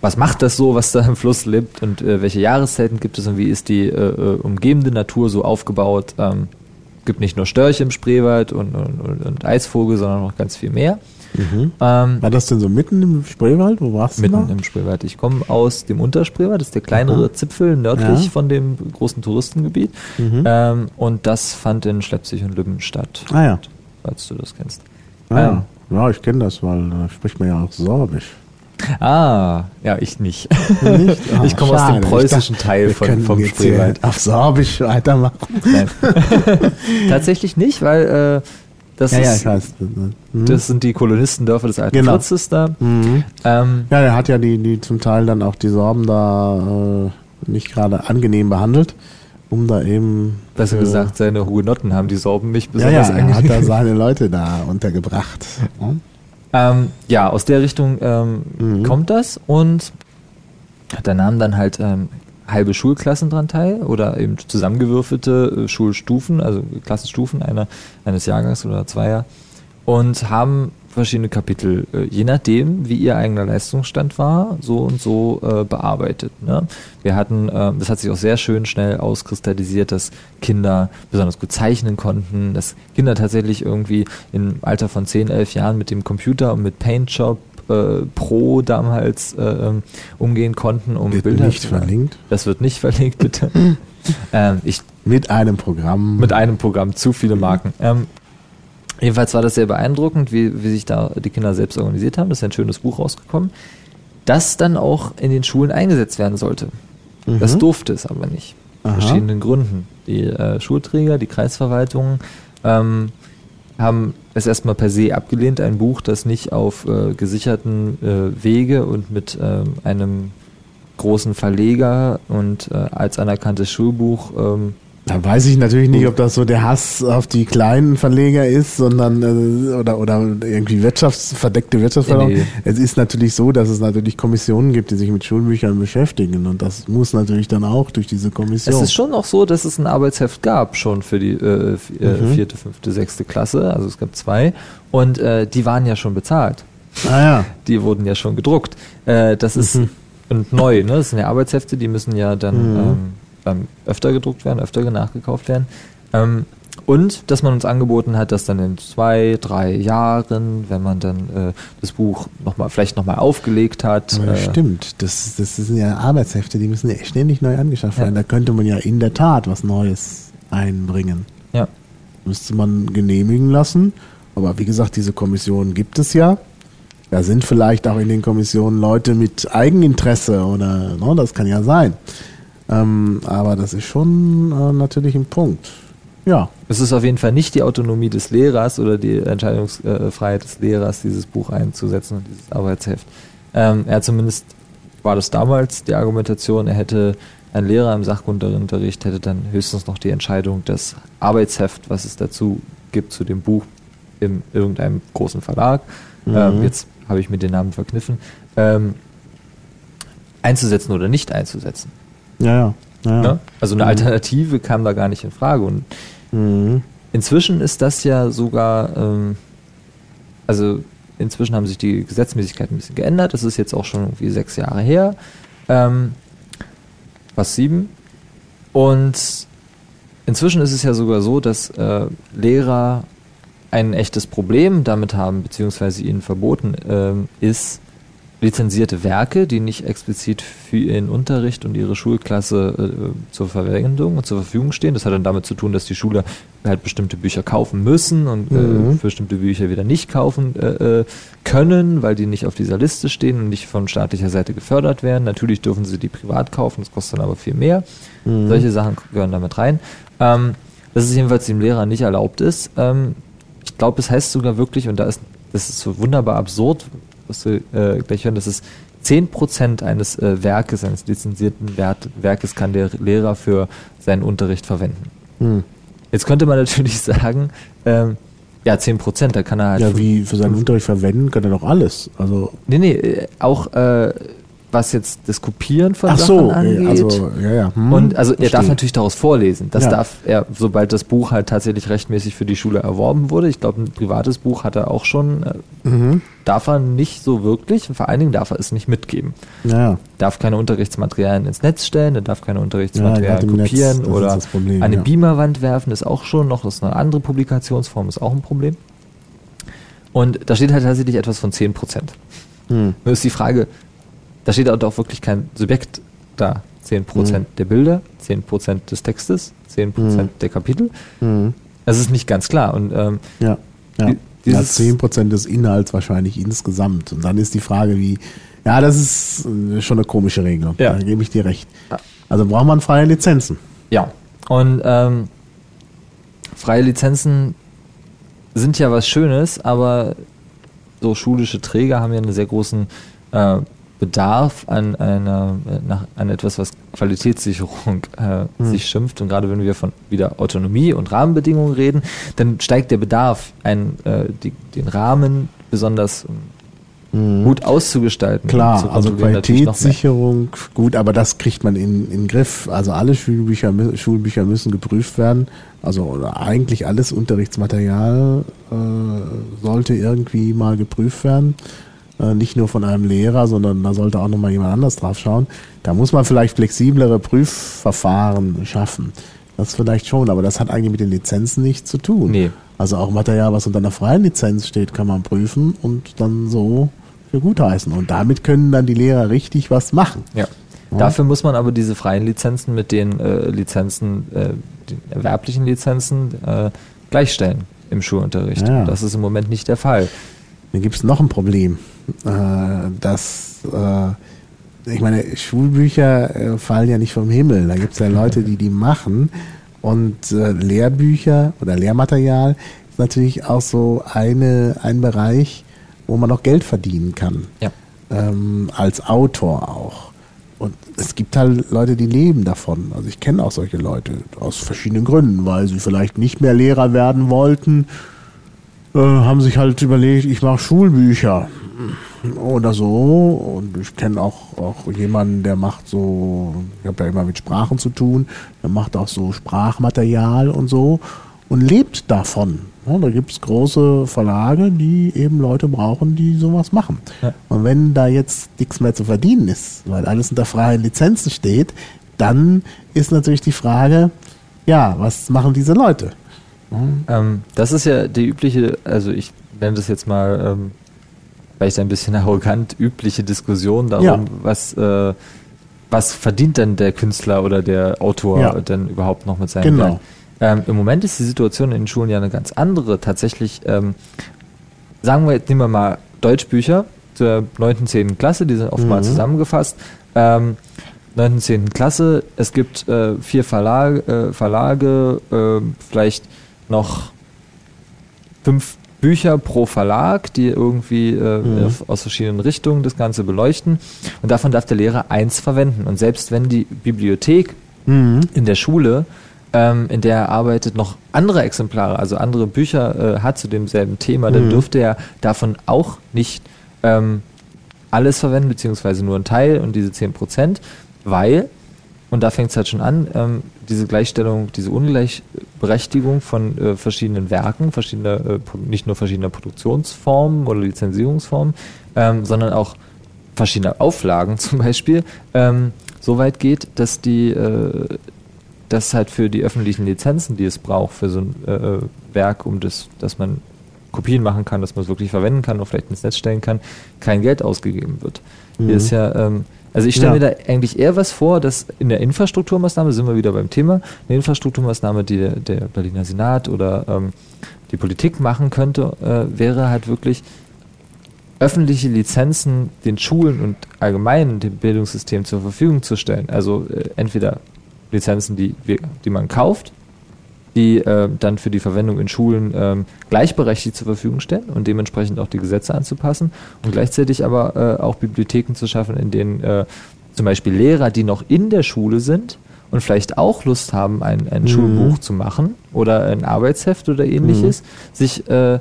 was macht das so, was da im Fluss lebt und äh, welche Jahreszeiten gibt es und wie ist die äh, äh, umgebende Natur so aufgebaut. Ähm, gibt nicht nur Störche im Spreewald und, und, und Eisvogel, sondern noch ganz viel mehr. Mhm. Ähm, War das denn so mitten im Spreewald? Wo warst du mitten da? im Spreewald. Ich komme aus dem Unterspreewald, das ist der kleinere Aha. Zipfel nördlich Ja. von dem großen Touristengebiet. Mhm. Ähm, und das fand in Schleppzig und Lübben statt, Ah ja. falls du das kennst. Ah, Ähm, ja. ja, ich kenne das, weil da spricht man ja auch Sorbisch. Ah, ja, ich nicht. Nicht? Ah, ich komme aus dem preußischen Ich Teil von, vom Spreewald. Auf Sorbisch weitermachen. Nein. Tatsächlich nicht, weil äh, das, Ja, ja, ist, ich weiß. Mhm. das sind die Kolonistendörfer des alten Genau. Fritzes da. Mhm. Ähm, Ja, der hat ja die, die zum Teil dann auch die Sorben da äh, nicht gerade angenehm behandelt, um da eben. besser für- gesagt, seine Hugenotten haben die Sorben nicht Ja, ja, besonders er hat da seine Leute da untergebracht. Hm? Ähm, ja, aus der Richtung ähm, Mhm. kommt das und da nahmen dann halt ähm, halbe Schulklassen dran teil oder eben zusammengewürfelte äh, Schulstufen, also Klassenstufen einer, eines Jahrgangs oder zweier und haben verschiedene Kapitel, äh, je nachdem, wie ihr eigener Leistungsstand war, so und so äh, bearbeitet. Ne? Wir hatten, äh, das hat sich auch sehr schön schnell auskristallisiert, dass Kinder besonders gut zeichnen konnten, dass Kinder tatsächlich irgendwie im Alter von 10, 11 Jahren mit dem Computer und mit PaintShop äh, Pro damals äh, ähm, umgehen konnten, um Wird Bilder nicht zu verlinkt. Das wird nicht verlinkt, bitte. ähm, ich Mit einem Programm. mit einem Programm zu viele Marken. Ähm, Jedenfalls war das sehr beeindruckend, wie, wie sich da die Kinder selbst organisiert haben. Das ist ein schönes Buch rausgekommen, das dann auch in den Schulen eingesetzt werden sollte. Das Mhm. durfte es aber nicht. Aus Aha. verschiedenen Gründen. Die äh, Schulträger, die Kreisverwaltungen ähm, haben es erstmal per se abgelehnt, ein Buch, das nicht auf äh, gesicherten äh, Wege und mit ähm, einem großen Verleger und äh, als anerkanntes Schulbuch ähm, Da weiß ich natürlich nicht, ob das so der Hass auf die kleinen Verleger ist, sondern äh, oder oder irgendwie Wirtschafts verdeckte Wirtschaftsförderung. Nee. Es ist natürlich so, dass es natürlich Kommissionen gibt, die sich mit Schulbüchern beschäftigen und das muss natürlich dann auch durch diese Kommission. Es ist schon auch so, dass es ein Arbeitsheft gab, schon für die äh, äh, Mhm. vierte, fünfte, sechste Klasse. Also es gab zwei. Und äh, die waren ja schon bezahlt. ah ja. Die wurden ja schon gedruckt. Äh, das ist Mhm. und neu, ne? Das sind ja Arbeitshefte, die müssen ja dann Mhm. ähm, ähm, öfter gedruckt werden, öfter nachgekauft werden. Ähm, und dass man uns angeboten hat, dass dann in zwei, drei Jahren, wenn man dann äh, das Buch noch mal, vielleicht nochmal aufgelegt hat, Aber äh, stimmt, das, das sind ja Arbeitshefte, die müssen ja ständig neu angeschafft Ja. werden. Da könnte man ja in der Tat was Neues einbringen. ja, Müsste man genehmigen lassen. Aber wie gesagt, diese Kommission gibt es ja. Da sind vielleicht auch in den Kommissionen Leute mit Eigeninteresse oder ne, das kann ja sein. Ähm, aber das ist schon äh, natürlich ein Punkt. Ja. Es ist auf jeden Fall nicht die Autonomie des Lehrers oder die Entscheidungsfreiheit des Lehrers, dieses Buch einzusetzen und dieses Arbeitsheft. Ähm, er zumindest war das damals die Argumentation, er hätte ein Lehrer im Sachkundeunterricht hätte dann höchstens noch die Entscheidung, das Arbeitsheft, was es dazu gibt zu dem Buch in irgendeinem großen Verlag, Mhm. ähm, jetzt habe ich mir den Namen verkniffen, ähm, einzusetzen oder nicht einzusetzen. Ja, ja. ja. Ne? Also eine Mhm. Alternative kam da gar nicht in Frage und Mhm. Inzwischen ist das ja sogar, ähm, also inzwischen haben sich die Gesetzmäßigkeiten ein bisschen geändert. Das ist jetzt auch schon irgendwie sechs Jahre her. Ähm, was sieben. Und inzwischen ist es ja sogar so, dass äh, Lehrer ein echtes Problem damit haben, beziehungsweise ihnen verboten ähm, ist, lizenzierte Werke, die nicht explizit für ihren Unterricht und ihre Schulklasse äh, zur Verwendung und zur Verfügung stehen. Das hat dann damit zu tun, dass die Schüler halt bestimmte Bücher kaufen müssen und Mhm. äh, bestimmte Bücher wieder nicht kaufen äh, äh, können, weil die nicht auf dieser Liste stehen und nicht von staatlicher Seite gefördert werden. Natürlich dürfen sie die privat kaufen, das kostet dann aber viel mehr. Mhm. Solche Sachen gehören damit rein. Ähm, dass es jedenfalls dem Lehrer nicht erlaubt ist. Ähm, ich glaube, es heißt sogar wirklich, und da ist das ist so wunderbar absurd, was wir äh, gleich hören, dass es 10% eines äh, Werkes, eines lizenzierten Wert, Werkes kann der Lehrer für seinen Unterricht verwenden. Hm. Jetzt könnte man natürlich sagen, ähm, ja, 10%, da kann er halt. Ja, wie für seinen Unterricht verwenden kann er doch alles. Also Nee, nee, äh, auch äh, was jetzt das Kopieren von ach Sachen so, angeht. also ja, ja. hm, Und also er darf verstehe. natürlich daraus vorlesen. Das Ja. darf er, sobald das Buch halt tatsächlich rechtmäßig für die Schule erworben wurde. Ich glaube, ein privates Buch hat er auch schon, äh, Mhm. darf er nicht so wirklich. Und vor allen Dingen darf er es nicht mitgeben. Ja. Darf keine Unterrichtsmaterialien ins Netz stellen, er darf keine Unterrichtsmaterialien Netz, kopieren ist oder Problem, eine. Beamerwand werfen, ist auch schon noch, das ist eine andere Publikationsform, ist auch ein Problem. Und da steht halt tatsächlich etwas von 10 Prozent. Hm. Nur ist die Frage, da steht auch wirklich kein Subjekt da. 10% Mhm. der Bilder, 10% des Textes, 10% der Kapitel. Hm. Das ist nicht ganz klar. Und ähm, Ja. Ja. Ja, dieses- 10% des Inhalts wahrscheinlich insgesamt. Und dann ist die Frage, wie, ja, das ist äh, schon eine komische Regelung. Ja. Da gebe ich dir recht. Also braucht man freie Lizenzen. ja, und ähm, freie Lizenzen sind ja was Schönes, aber so schulische Träger haben ja einen sehr großen äh, Bedarf an einer nach, an etwas, was Qualitätssicherung äh, Hm. sich schimpft. Und gerade wenn wir von wieder Autonomie und Rahmenbedingungen reden, dann steigt der Bedarf, ein, äh, die, den Rahmen besonders ähm, gut auszugestalten. Klar, also. Qualitätssicherung, gut, aber das kriegt man in, in den Griff. Also alle Schulbücher, Schulbücher müssen geprüft werden. Also eigentlich alles Unterrichtsmaterial äh, sollte irgendwie mal geprüft werden. Äh, nicht nur von einem Lehrer, sondern da sollte auch nochmal jemand anders drauf schauen. Da muss man vielleicht flexiblere Prüfverfahren schaffen. Das vielleicht schon, aber das hat eigentlich mit den Lizenzen nichts zu tun. Nee. Also auch Material, was unter einer freien Lizenz steht, kann man prüfen und dann so für gut heißen. Und damit können dann die Lehrer richtig was machen. Ja. Ja. Dafür muss man aber diese freien Lizenzen mit den äh, Lizenzen, äh, den erwerblichen Lizenzen äh, gleichstellen. im Schulunterricht. Ja. Das ist im Moment nicht der Fall. Dann gibt es noch ein Problem, äh, dass, äh, ich meine, Schulbücher äh, fallen ja nicht vom Himmel. Da gibt es ja Leute, die die machen. Und Lehrbücher oder Lehrmaterial ist natürlich auch so eine, ein Bereich, wo man noch Geld verdienen kann. Ja. Ähm, als Autor auch. Und es gibt halt Leute, die leben davon. Also ich kenne auch solche Leute aus verschiedenen Gründen, weil sie vielleicht nicht mehr Lehrer werden wollten, äh, haben sich halt überlegt, ich mache Schulbücher oder so. Und ich kenne auch, auch jemanden, der macht so, ich habe ja immer mit Sprachen zu tun, der macht auch so Sprachmaterial und so und lebt davon. Ja, da gibt es große Verlage, die eben Leute brauchen, die sowas machen. Ja. Und wenn da jetzt nichts mehr zu verdienen ist, weil alles unter freien Lizenzen steht, dann ist natürlich die Frage, ja, was machen diese Leute? Ähm, das ist ja die übliche, also ich nenne das jetzt mal, ähm, vielleicht ein bisschen arrogant, übliche Diskussion darum, Ja. was, äh, was verdient denn der Künstler oder der Autor Ja. denn überhaupt noch mit seinem Genau. Werk? Ähm, Im Moment ist die Situation in den Schulen ja eine ganz andere. Tatsächlich, ähm, sagen wir jetzt, nehmen wir mal Deutschbücher zur 9., 10. Klasse, die sind oft mal Mhm. zusammengefasst. Ähm, 9., 10. Klasse, es gibt äh, vier Verlage, äh, Verlage äh, vielleicht noch fünf Bücher pro Verlag, die irgendwie äh, Mhm. aus verschiedenen Richtungen das Ganze beleuchten. Und davon darf der Lehrer eins verwenden. Und selbst wenn die Bibliothek Mhm. in der Schule, ähm, in der er arbeitet, noch andere Exemplare, also andere Bücher äh, hat zu demselben Thema, dann Mhm. dürfte er davon auch nicht ähm, alles verwenden, beziehungsweise nur ein Teil und diese 10 Prozent, weil, und da fängt es halt schon an, ähm, diese Gleichstellung, diese Ungleichberechtigung von äh, verschiedenen Werken, verschiedener, äh, nicht nur verschiedener Produktionsformen oder Lizenzierungsformen, ähm, sondern auch verschiedener Auflagen zum Beispiel, ähm, so weit geht, dass die äh, dass halt für die öffentlichen Lizenzen, die es braucht für so ein äh, äh, Werk, um das, dass man Kopien machen kann, dass man es wirklich verwenden kann und vielleicht ins Netz stellen kann, kein Geld ausgegeben wird. Mhm. Hier ist ja, ähm, also ich stelle Ja. mir da eigentlich eher was vor, dass in der Infrastrukturmaßnahme, sind wir wieder beim Thema, eine Infrastrukturmaßnahme, die der, Berliner Senat oder ähm, die Politik machen könnte, äh, wäre halt wirklich öffentliche Lizenzen den Schulen und allgemein dem Bildungssystem zur Verfügung zu stellen. Also äh, entweder Lizenzen, die, die man kauft, die äh, dann für die Verwendung in Schulen ähm, gleichberechtigt zur Verfügung stellen und dementsprechend auch die Gesetze anzupassen und gleichzeitig aber äh, auch Bibliotheken zu schaffen, in denen äh, zum Beispiel Lehrer, die noch in der Schule sind und vielleicht auch Lust haben, ein, ein Mhm. Schulbuch zu machen oder ein Arbeitsheft oder ähnliches, sich äh,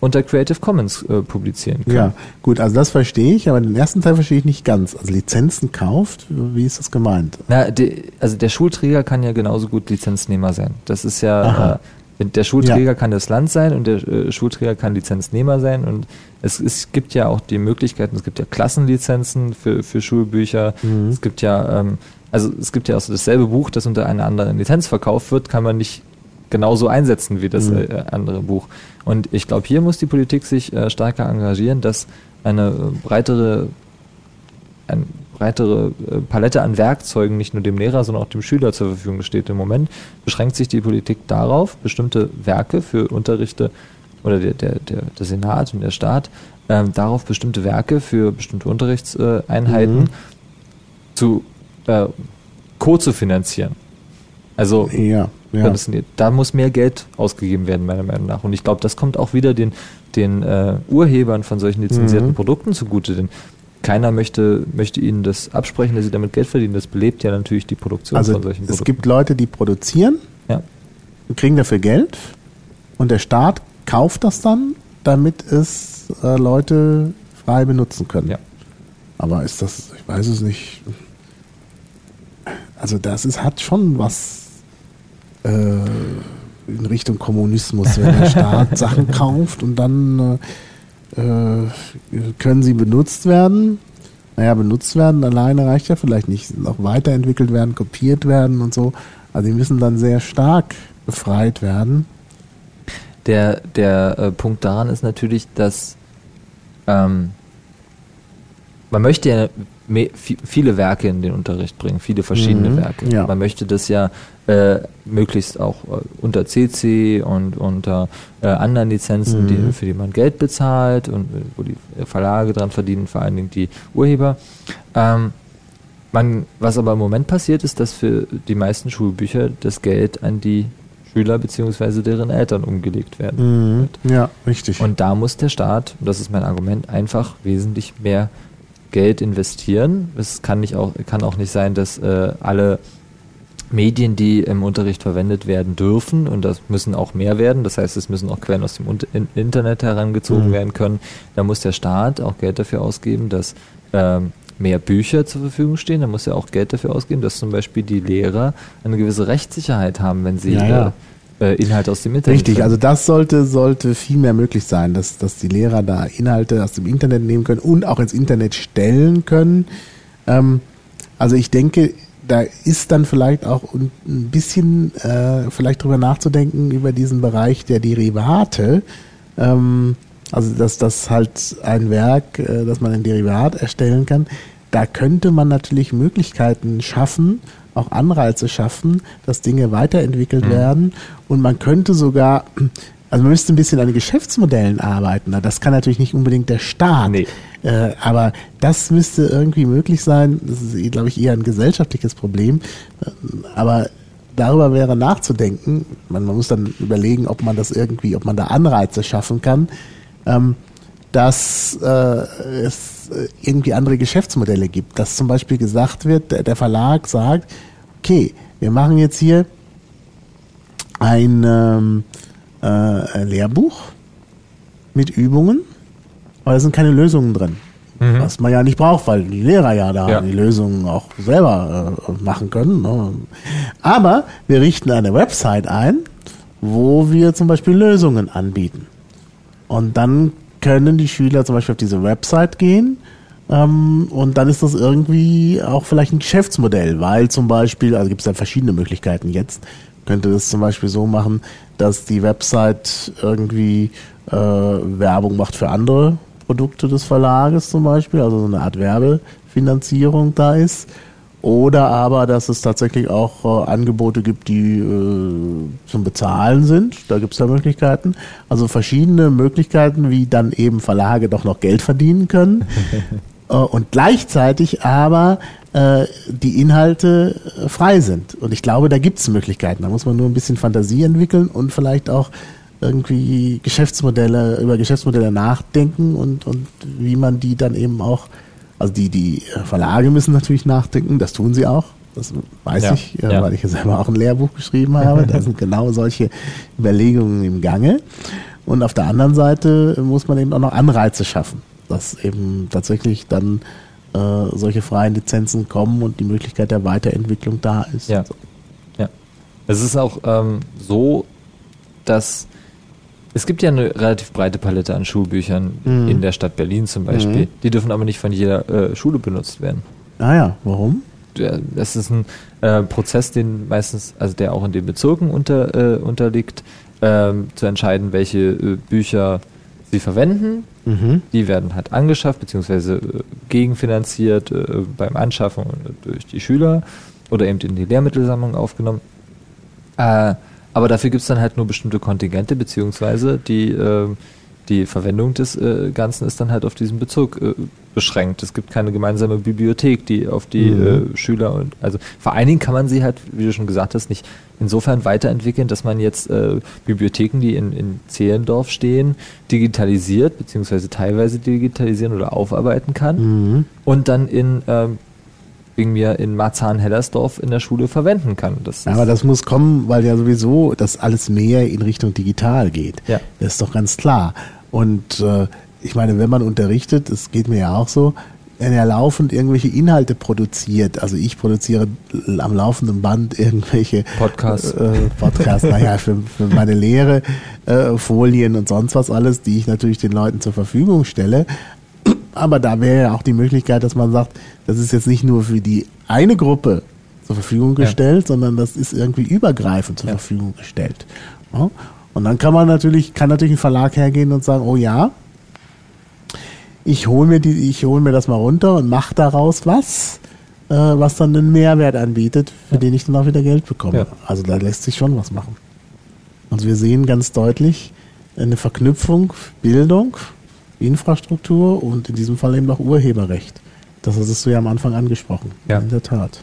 unter Creative Commons äh, publizieren können. Ja, gut, also das verstehe ich, aber den ersten Teil verstehe ich nicht ganz. Also Lizenzen kauft, wie ist das gemeint? Na, die, also der Schulträger kann ja genauso gut Lizenznehmer sein. Das ist ja, äh, der Schulträger Ja. kann das Land sein und der äh, Schulträger kann Lizenznehmer sein und es, es gibt ja auch die Möglichkeiten, es gibt ja Klassenlizenzen für, für Schulbücher, Mhm. es gibt ja, ähm, also es gibt ja auch so dasselbe Buch, das unter einer anderen Lizenz verkauft wird, kann man nicht genauso einsetzen wie das Mhm. äh, andere Buch. Und ich glaube, hier muss die Politik sich äh, stärker engagieren, dass eine äh, breitere eine breitere äh, Palette an Werkzeugen nicht nur dem Lehrer, sondern auch dem Schüler zur Verfügung steht. Im Moment beschränkt sich die Politik darauf, bestimmte Werke für Unterrichte oder der, der, der, der Senat und der Staat ähm, darauf bestimmte Werke für bestimmte Unterrichtseinheiten Mhm. zu äh, co-zu-finanzieren. Also Ja, ja. da muss mehr Geld ausgegeben werden, meiner Meinung nach. Und ich glaube, das kommt auch wieder den, den äh, Urhebern von solchen lizenzierten Mhm. Produkten zugute, denn keiner möchte, möchte ihnen das absprechen, dass sie damit Geld verdienen. Das belebt ja natürlich die Produktion Also von solchen es Produkten. gibt Leute, die produzieren ja. und kriegen dafür Geld und der Staat kauft das dann, damit es äh, Leute frei benutzen können. Ja. Aber ist das, ich weiß es nicht. Also das ist, hat schon was äh, in Richtung Kommunismus, wenn der Staat Sachen kauft und dann äh, äh, können sie benutzt werden. Naja, benutzt werden alleine reicht ja vielleicht nicht. Noch weiterentwickelt werden, kopiert werden und so. Also die müssen dann sehr stark befreit werden. Der, der äh, Punkt daran ist natürlich, dass ähm, man möchte ja viele Werke in den Unterricht bringen, viele verschiedene Mhm, Werke. ja. Man möchte das ja äh, möglichst auch äh, unter CC und unter äh, anderen Lizenzen, Mhm. die, für die man Geld bezahlt und äh, wo die Verlage dran verdienen, vor allen Dingen die Urheber. Ähm, man, was aber im Moment passiert, ist, dass für die meisten Schulbücher das Geld an die Schüler bzw. deren Eltern umgelegt werden. Mhm. Ja, richtig. Und da muss der Staat, und das ist mein Argument, einfach wesentlich mehr Geld investieren. Es kann, nicht auch, kann auch nicht sein, dass äh, alle Medien, die im Unterricht verwendet werden dürfen, und das müssen auch mehr werden, das heißt, es müssen auch Quellen aus dem Internet herangezogen Mhm. werden können, da muss der Staat auch Geld dafür ausgeben, dass ähm, mehr Bücher zur Verfügung stehen. Da muss er auch Geld dafür ausgeben, dass zum Beispiel die Lehrer eine gewisse Rechtssicherheit haben, wenn sie Ja, ja. Äh, Inhalte aus dem Internet Richtig, also das sollte, sollte viel mehr möglich sein, dass, dass die Lehrer da Inhalte aus dem Internet nehmen können und auch ins Internet stellen können. Ähm, also ich denke, da ist dann vielleicht auch ein ein bisschen äh, vielleicht drüber nachzudenken über diesen Bereich der Derivate. Ähm, also dass das halt ein Werk, äh, dass man ein Derivat erstellen kann. Da könnte man natürlich Möglichkeiten schaffen, auch Anreize schaffen, dass Dinge weiterentwickelt Mhm. werden und man könnte sogar, also man müsste ein bisschen an den Geschäftsmodellen arbeiten. Das kann natürlich nicht unbedingt der Staat. Nee. Äh, aber das müsste irgendwie möglich sein. Das ist, glaube ich, eher ein gesellschaftliches Problem. Äh, Aber darüber wäre nachzudenken. Man, man muss dann überlegen, ob man das irgendwie, ob man da Anreize schaffen kann, ähm, dass äh, es äh, irgendwie andere Geschäftsmodelle gibt. Dass zum Beispiel gesagt wird, der, der Verlag sagt, okay, wir machen jetzt hier ein ähm, äh, Lehrbuch mit Übungen, aber da sind keine Lösungen drin. Mhm. Was man ja nicht braucht, weil die Lehrer ja da Ja. die Lösungen auch selber äh, machen können. Ne? Aber wir richten eine Website ein, wo wir zum Beispiel Lösungen anbieten. Und dann können die Schüler zum Beispiel auf diese Website gehen ähm, und dann ist das irgendwie auch vielleicht ein Geschäftsmodell, weil zum Beispiel, also gibt es dann verschiedene Möglichkeiten jetzt, könnte das zum Beispiel so machen, dass die Website irgendwie äh, Werbung macht für andere Produkte des Verlages zum Beispiel, also so eine Art Werbefinanzierung da ist. Oder aber, dass es tatsächlich auch äh, Angebote gibt, die äh, zum Bezahlen sind. Da gibt es ja Möglichkeiten. Also verschiedene Möglichkeiten, wie dann eben Verlage doch noch Geld verdienen können. äh, und gleichzeitig aber äh, die Inhalte äh, frei sind. Und ich glaube, da gibt es Möglichkeiten. Da muss man nur ein bisschen Fantasie entwickeln und vielleicht auch irgendwie Geschäftsmodelle, über Geschäftsmodelle nachdenken und, und wie man die dann eben auch, also die, die Verlage müssen natürlich nachdenken, das tun sie auch. Das weiß Ja, ich, äh, ja. weil ich ja selber auch ein Lehrbuch geschrieben habe. Da sind genau solche Überlegungen im Gange. Und auf der anderen Seite muss man eben auch noch Anreize schaffen, dass eben tatsächlich dann äh, solche freien Lizenzen kommen und die Möglichkeit der Weiterentwicklung da ist. Ja. Ja. Es ist auch ähm, so, dass es gibt ja eine relativ breite Palette an Schulbüchern Mhm. in der Stadt Berlin zum Beispiel. Mhm. Die dürfen aber nicht von jeder äh, Schule benutzt werden. Ah ja, warum? Der- Das ist ein äh, Prozess, den meistens, also der auch in den Bezirken unter, äh, unterliegt, ähm, zu entscheiden, welche äh, Bücher sie verwenden. Mhm. Die werden halt angeschafft bzw. Äh, gegenfinanziert äh, beim Anschaffen durch die Schüler oder eben in die Lehrmittelsammlung aufgenommen. Äh, aber dafür gibt es dann halt nur bestimmte Kontingente beziehungsweise die, äh, die Verwendung des äh, Ganzen ist dann halt auf diesen Bezirk äh, beschränkt. Es gibt keine gemeinsame Bibliothek, die auf die Mhm. äh, Schüler und also vor allen Dingen kann man sie halt, wie du schon gesagt hast, nicht insofern weiterentwickeln, dass man jetzt äh, Bibliotheken, die in, in Zehlendorf stehen, digitalisiert beziehungsweise teilweise digitalisieren oder aufarbeiten kann Mhm. und dann in ähm, irgendwie in Marzahn-Hellersdorf in der Schule verwenden kann. Das Aber das muss kommen, weil ja sowieso das alles mehr in Richtung digital geht. Ja. Das ist doch ganz klar. Und äh, ich meine, wenn man unterrichtet, das geht mir ja auch so, wenn er laufend irgendwelche Inhalte produziert, also ich produziere am laufenden Band irgendwelche Podcasts. äh, Podcasts, naja, für, für meine Lehre, äh, Folien und sonst was alles, die ich natürlich den Leuten zur Verfügung stelle. Aber da wäre ja auch die Möglichkeit, dass man sagt, das ist jetzt nicht nur für die eine Gruppe zur Verfügung Ja. gestellt, sondern das ist irgendwie übergreifend zur Ja. Verfügung gestellt. Ja? Und dann kann man natürlich, kann natürlich ein Verlag hergehen und sagen, oh ja, ich hole mir, die, ich hol mir das mal runter und mache daraus was, äh, was dann einen Mehrwert anbietet, für Ja. den ich dann auch wieder Geld bekomme. Ja. Also da lässt sich schon was machen. Also wir sehen ganz deutlich eine Verknüpfung Bildung, Infrastruktur und in diesem Fall eben auch Urheberrecht. Das hast du ja am Anfang angesprochen. Ja. In der Tat.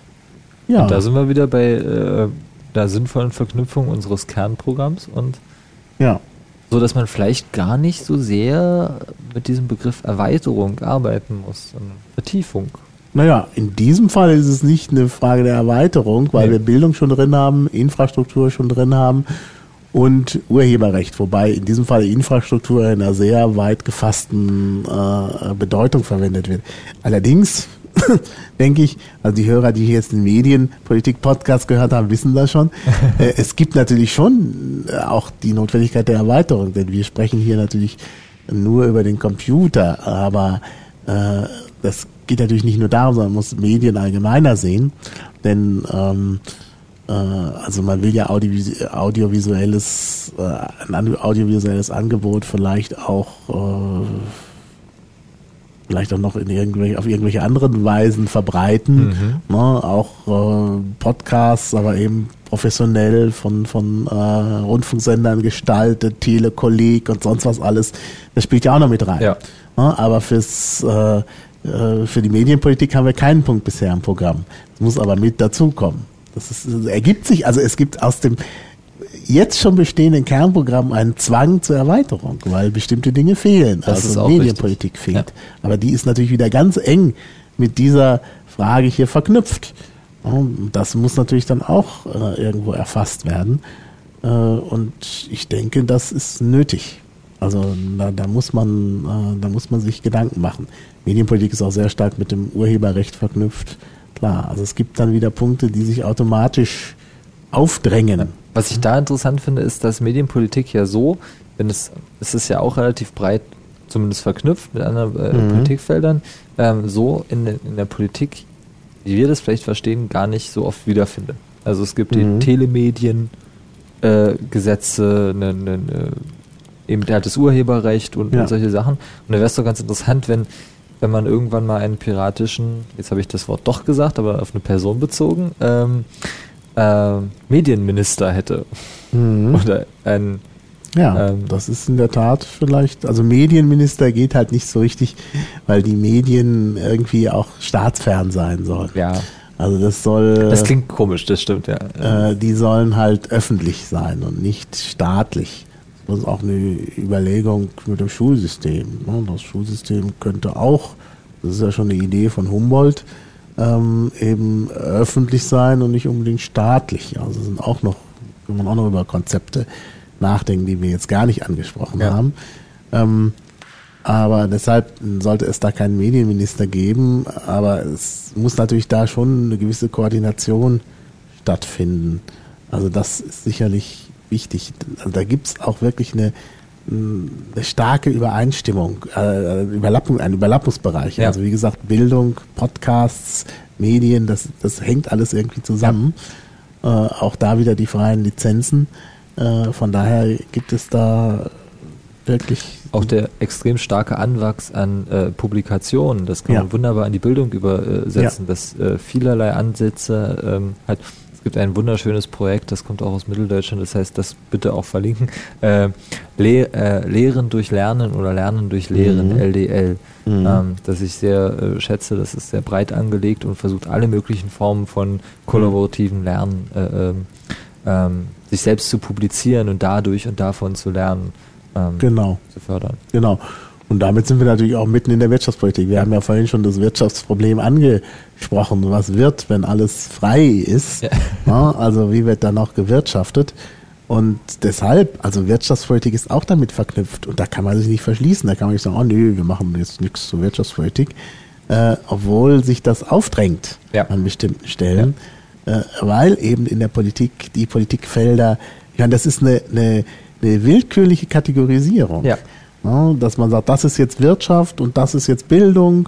Ja. Und da sind wir wieder bei äh, der sinnvollen Verknüpfung unseres Kernprogramms und ja. so, dass man vielleicht gar nicht so sehr mit diesem Begriff Erweiterung arbeiten muss, sondern Vertiefung. Naja, in diesem Fall ist es nicht eine Frage der Erweiterung, weil Nee. wir Bildung schon drin haben, Infrastruktur schon drin haben und Urheberrecht, wobei in diesem Fall Infrastruktur in einer sehr weit gefassten äh, Bedeutung verwendet wird. Allerdings denke ich, also die Hörer, die jetzt den Medienpolitik-Podcast gehört haben, wissen das schon. äh, es gibt natürlich schon äh, auch die Notwendigkeit der Erweiterung, denn wir sprechen hier natürlich nur über den Computer, aber äh, das geht natürlich nicht nur darum, sondern man muss Medien allgemeiner sehen, denn ähm, äh, also man will ja audiovis audiovisuelles, äh, ein audiovisuelles Angebot vielleicht auch äh, vielleicht auch noch in irgendwelche, auf irgendwelche anderen Weisen verbreiten. Ne? Auch äh, Podcasts, aber eben professionell von, von äh, Rundfunksendern gestaltet, Telekolleg und sonst was alles. Das spielt ja auch noch mit rein. Ja. Ne? Aber fürs äh, äh, für die Medienpolitik haben wir keinen Punkt bisher im Programm. Das muss aber mit dazukommen. Das, ist, das ergibt sich, also es gibt aus dem jetzt schon bestehenden Kernprogramm einen Zwang zur Erweiterung, weil bestimmte Dinge fehlen. Das also Medienpolitik richtig. fehlt. Aber die ist natürlich wieder ganz eng mit dieser Frage hier verknüpft. Ja, Das muss natürlich dann auch äh, irgendwo erfasst werden. Äh, und ich denke, das ist nötig. Also da, da muss man, äh, da muss man sich Gedanken machen. Medienpolitik ist auch sehr stark mit dem Urheberrecht verknüpft. Klar, also es gibt dann wieder Punkte, die sich automatisch aufdrängen. Was ich da interessant finde, ist, dass Medienpolitik ja so, wenn es, es ist ja auch relativ breit, zumindest verknüpft mit anderen äh, Mhm. Politikfeldern, ähm, so in, der- in der Politik, wie wir das vielleicht verstehen, gar nicht so oft wiederfinden. Also es gibt Mhm. die Telemedien, äh, Gesetze, ne, ne, ne, eben halt das Urheberrecht und, Ja. und solche Sachen. Und da wäre es doch ganz interessant, wenn, wenn man irgendwann mal einen piratischen, jetzt habe ich das Wort doch gesagt, aber auf eine Person bezogen, ähm, äh, Medienminister hätte. Mhm. Oder ein, Ja, Ähm, das ist in der Tat vielleicht, also Medienminister geht halt nicht so richtig, weil die Medien irgendwie auch staatsfern sein sollen. ja, Also das soll, das klingt komisch, das stimmt, ja. äh, die sollen halt öffentlich sein und nicht staatlich. Das ist auch eine Überlegung mit dem Schulsystem. ne? Das Schulsystem könnte auch, das ist ja schon eine Idee von Humboldt, ähm, eben öffentlich sein und nicht unbedingt staatlich. Also sind auch noch, kann man auch noch über Konzepte nachdenken, die wir jetzt gar nicht angesprochen Ja. haben. Ähm, aber deshalb sollte es da keinen Medienminister geben. Aber es muss natürlich da schon eine gewisse Koordination stattfinden. Also das ist sicherlich wichtig. Also da gibt es auch wirklich eine, eine starke Übereinstimmung, äh, Überlappung, ein Überlappungsbereich. Ja. Also wie gesagt, Bildung, Podcasts, Medien, das, das hängt alles irgendwie zusammen. Äh, auch da wieder die freien Lizenzen. Äh, von daher gibt es da wirklich Auch der extrem starke Anwachs an äh, Publikationen, das kann Ja. man wunderbar an die Bildung übersetzen, Ja. dass äh, vielerlei Ansätze ähm, hat. Es gibt ein wunderschönes Projekt, das kommt auch aus Mitteldeutschland, das heißt, das bitte auch verlinken. Äh, Le äh, Lehren durch Lernen oder Lernen durch Lehren, Mhm. LDL, Mhm. ähm, das ich sehr äh, schätze. Das ist sehr breit angelegt und versucht alle möglichen Formen von kollaborativen Lernen äh, ähm, ähm, sich selbst zu publizieren und dadurch und davon zu lernen. Ähm, genau. zu fördern. Genau. Und damit sind wir natürlich auch mitten in der Wirtschaftspolitik. Wir haben ja vorhin schon das Wirtschaftsproblem angesprochen. Was wird, wenn alles frei ist? Ja. Ja, also wie wird da noch gewirtschaftet? Und deshalb, also Wirtschaftspolitik ist auch damit verknüpft. Und da kann man sich nicht verschließen. Da kann man nicht sagen, oh nö, wir machen jetzt nichts zur Wirtschaftspolitik. Äh, obwohl sich das aufdrängt Ja. an bestimmten Stellen. Äh, weil eben in der Politik die Politikfelder, ja, das ist eine, eine, eine willkürliche Kategorisierung. Ja. Ja, dass man sagt, das ist jetzt Wirtschaft und das ist jetzt Bildung.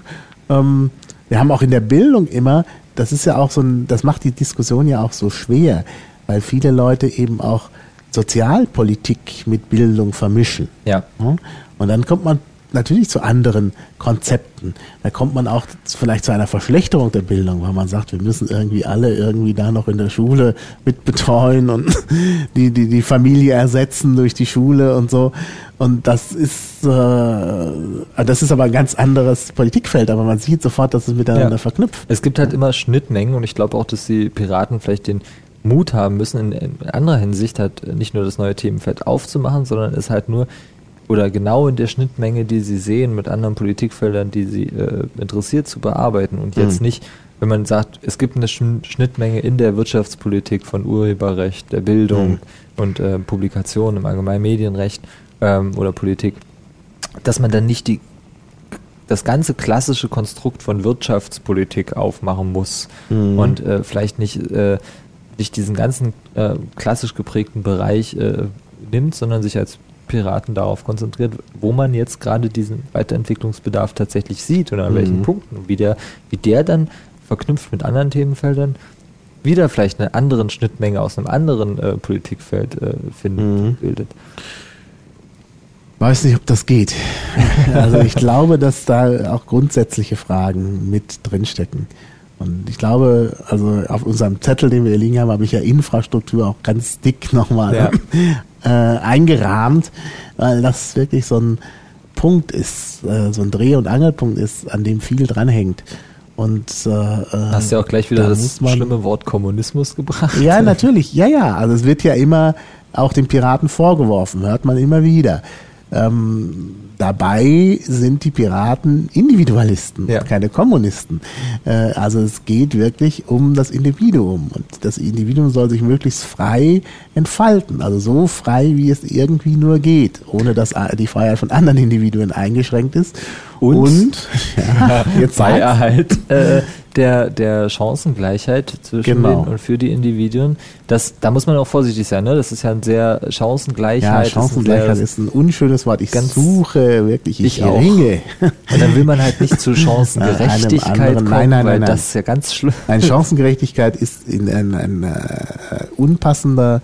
Ähm, wir haben auch in der Bildung immer, das ist ja auch so ein, das macht die Diskussion ja auch so schwer, weil viele Leute eben auch Sozialpolitik mit Bildung vermischen. Ja. Ja? Und dann kommt man natürlich zu anderen Konzepten. Da kommt man auch vielleicht zu einer Verschlechterung der Bildung, weil man sagt, wir müssen irgendwie alle irgendwie da noch in der Schule mit betreuen und die, die, die Familie ersetzen durch die Schule und so. Und das ist, äh, das ist aber ein ganz anderes Politikfeld, aber man sieht sofort, dass es miteinander ja. verknüpft. Es gibt halt immer Schnittmengen und ich glaube auch, dass die Piraten vielleicht den Mut haben müssen, in, in anderer Hinsicht halt nicht nur das neue Themenfeld aufzumachen, sondern es halt nur oder genau in der Schnittmenge, die sie sehen, mit anderen Politikfeldern, die sie äh, interessiert, zu bearbeiten und jetzt mhm. nicht, wenn man sagt, es gibt eine Schnittmenge in der Wirtschaftspolitik von Urheberrecht, der Bildung mhm. und äh, Publikation im allgemeinen Medienrecht ähm, oder Politik, dass man dann nicht die das ganze klassische Konstrukt von Wirtschaftspolitik aufmachen muss mhm. und äh, vielleicht nicht, äh, nicht diesen ganzen äh, klassisch geprägten Bereich äh, nimmt, sondern sich als Piraten darauf konzentriert, wo man jetzt gerade diesen Weiterentwicklungsbedarf tatsächlich sieht und an mhm. welchen Punkten und wie der, wie der dann verknüpft mit anderen Themenfeldern wieder vielleicht eine andere Schnittmenge aus einem anderen äh, Politikfeld äh, findet, mhm. bildet. Weiß nicht, ob das geht. also ich glaube, dass da auch grundsätzliche Fragen mit drinstecken. Und ich glaube, also auf unserem Zettel, den wir hier liegen haben, habe ich ja Infrastruktur auch ganz dick nochmal ja. äh, eingerahmt, weil das wirklich so ein Punkt ist, äh, so ein Dreh- und Angelpunkt ist, an dem viel dranhängt. Und äh, hast ja auch gleich wieder da das schlimme Wort Kommunismus gebracht. Ja, natürlich, ja, ja. Also es wird ja immer auch den Piraten vorgeworfen, hört man immer wieder. Ähm, dabei sind die Piraten Individualisten, ja. keine Kommunisten. Äh, also es geht wirklich um das Individuum und das Individuum soll sich möglichst frei entfalten, also so frei, wie es irgendwie nur geht, ohne dass die Freiheit von anderen Individuen eingeschränkt ist. Und, und ja, jetzt bei Erhalt äh, der, der Chancengleichheit zwischen genau. den und für die Individuen. Das, da muss man auch vorsichtig sein, ne? Das ist ja ein sehr Chancengleichheit. Ja, Chancengleichheit ist ein, ist ein unschönes Wort. Ich suche wirklich, ich, ich ringe. Und dann will man halt nicht zu Chancengerechtigkeit anderen, kommen, nein, nein, weil nein, das ist ja ganz schlimm. Nein, Chancengerechtigkeit ist in ein, ein, ein uh, unpassender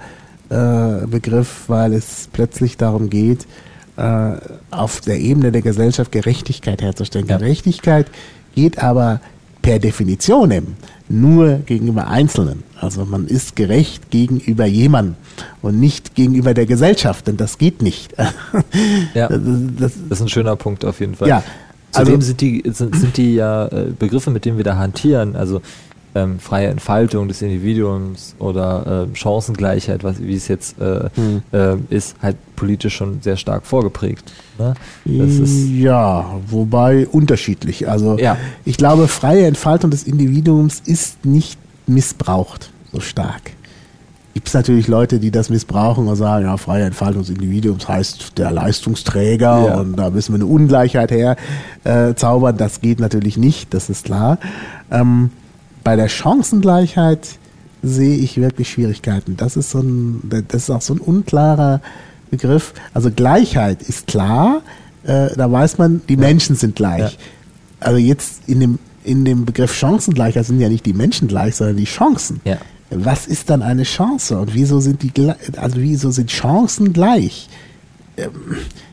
uh, Begriff, weil es plötzlich darum geht, uh, auf der Ebene der Gesellschaft Gerechtigkeit herzustellen. Ja. Gerechtigkeit geht aber per Definition nur gegenüber Einzelnen. Also man ist gerecht gegenüber jemandem und nicht gegenüber der Gesellschaft, denn das geht nicht. Ja, das, das, das ist ein schöner Punkt auf jeden Fall. Ja, Zudem also, sind die, sind, sind die ja äh, Begriffe, mit denen wir da hantieren, also ähm, freie Entfaltung des Individuums oder äh, Chancengleichheit, was, wie es jetzt äh, hm. äh, ist, halt politisch schon sehr stark vorgeprägt. Ne? ja, wobei unterschiedlich. Also ja. ich glaube, freie Entfaltung des Individuums ist nicht missbraucht so stark. Gibt es natürlich Leute, die das missbrauchen und sagen, ja, freie Entfaltung des Individuums heißt der Leistungsträger ja. und da müssen wir eine Ungleichheit herzaubern. Äh, das geht natürlich nicht, das ist klar. Ähm, bei der Chancengleichheit sehe ich wirklich Schwierigkeiten. Das ist so ein, das ist auch so ein unklarer Begriff. Also Gleichheit ist klar, äh, da weiß man, die ja. Menschen sind gleich. Ja. Also jetzt in dem, in dem Begriff Chancengleichheit sind ja nicht die Menschen gleich, sondern die Chancen. Ja. Was ist dann eine Chance und wieso sind die, also wieso sind Chancen gleich? Ähm,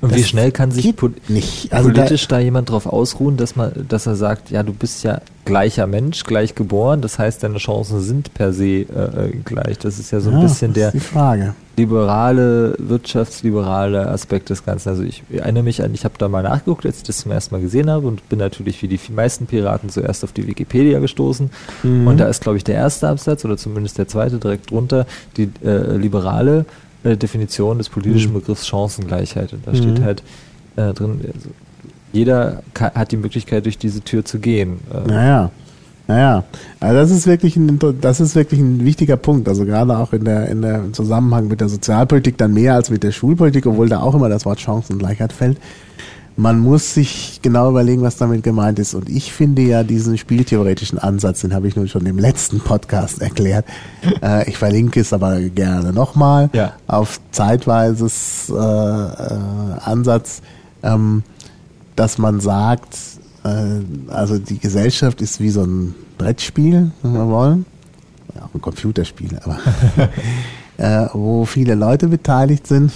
und wie schnell kann sich nicht. Also politisch da, da, jemand drauf ausruhen, dass man, dass er sagt, ja, du bist ja gleicher Mensch, gleich geboren, das heißt, deine Chancen sind per se äh, äh gleich. Das ist ja so ein ja, bisschen der liberale, wirtschaftsliberale Aspekt des Ganzen. Also ich erinnere mich an, ich habe da mal nachgeguckt, als ich das zum ersten Mal gesehen habe und bin natürlich wie die meisten Piraten zuerst auf die Wikipedia gestoßen. Mhm. Und da ist, glaube ich, der erste Absatz oder zumindest der zweite direkt drunter, die äh, liberale äh, Definition des politischen mhm. Begriffs Chancengleichheit. Und da steht mhm. halt äh, drin, also jeder hat die Möglichkeit, durch diese Tür zu gehen. Äh, naja. Naja, also das ist wirklich ein, das ist wirklich ein wichtiger Punkt. Also gerade auch in der, in der im Zusammenhang mit der Sozialpolitik dann mehr als mit der Schulpolitik, obwohl da auch immer das Wort Chancengleichheit fällt man muss sich genau überlegen, was damit gemeint ist. Und ich finde ja diesen spieltheoretischen Ansatz, den habe ich nun schon im letzten Podcast erklärt. Äh, ich verlinke es aber gerne nochmal ja. auf zeitweises äh, äh, Ansatz, ähm, dass man sagt, äh, also die Gesellschaft ist wie so ein Brettspiel, wenn wir wollen. Ja, auch ein Computerspiel, aber äh, wo viele Leute beteiligt sind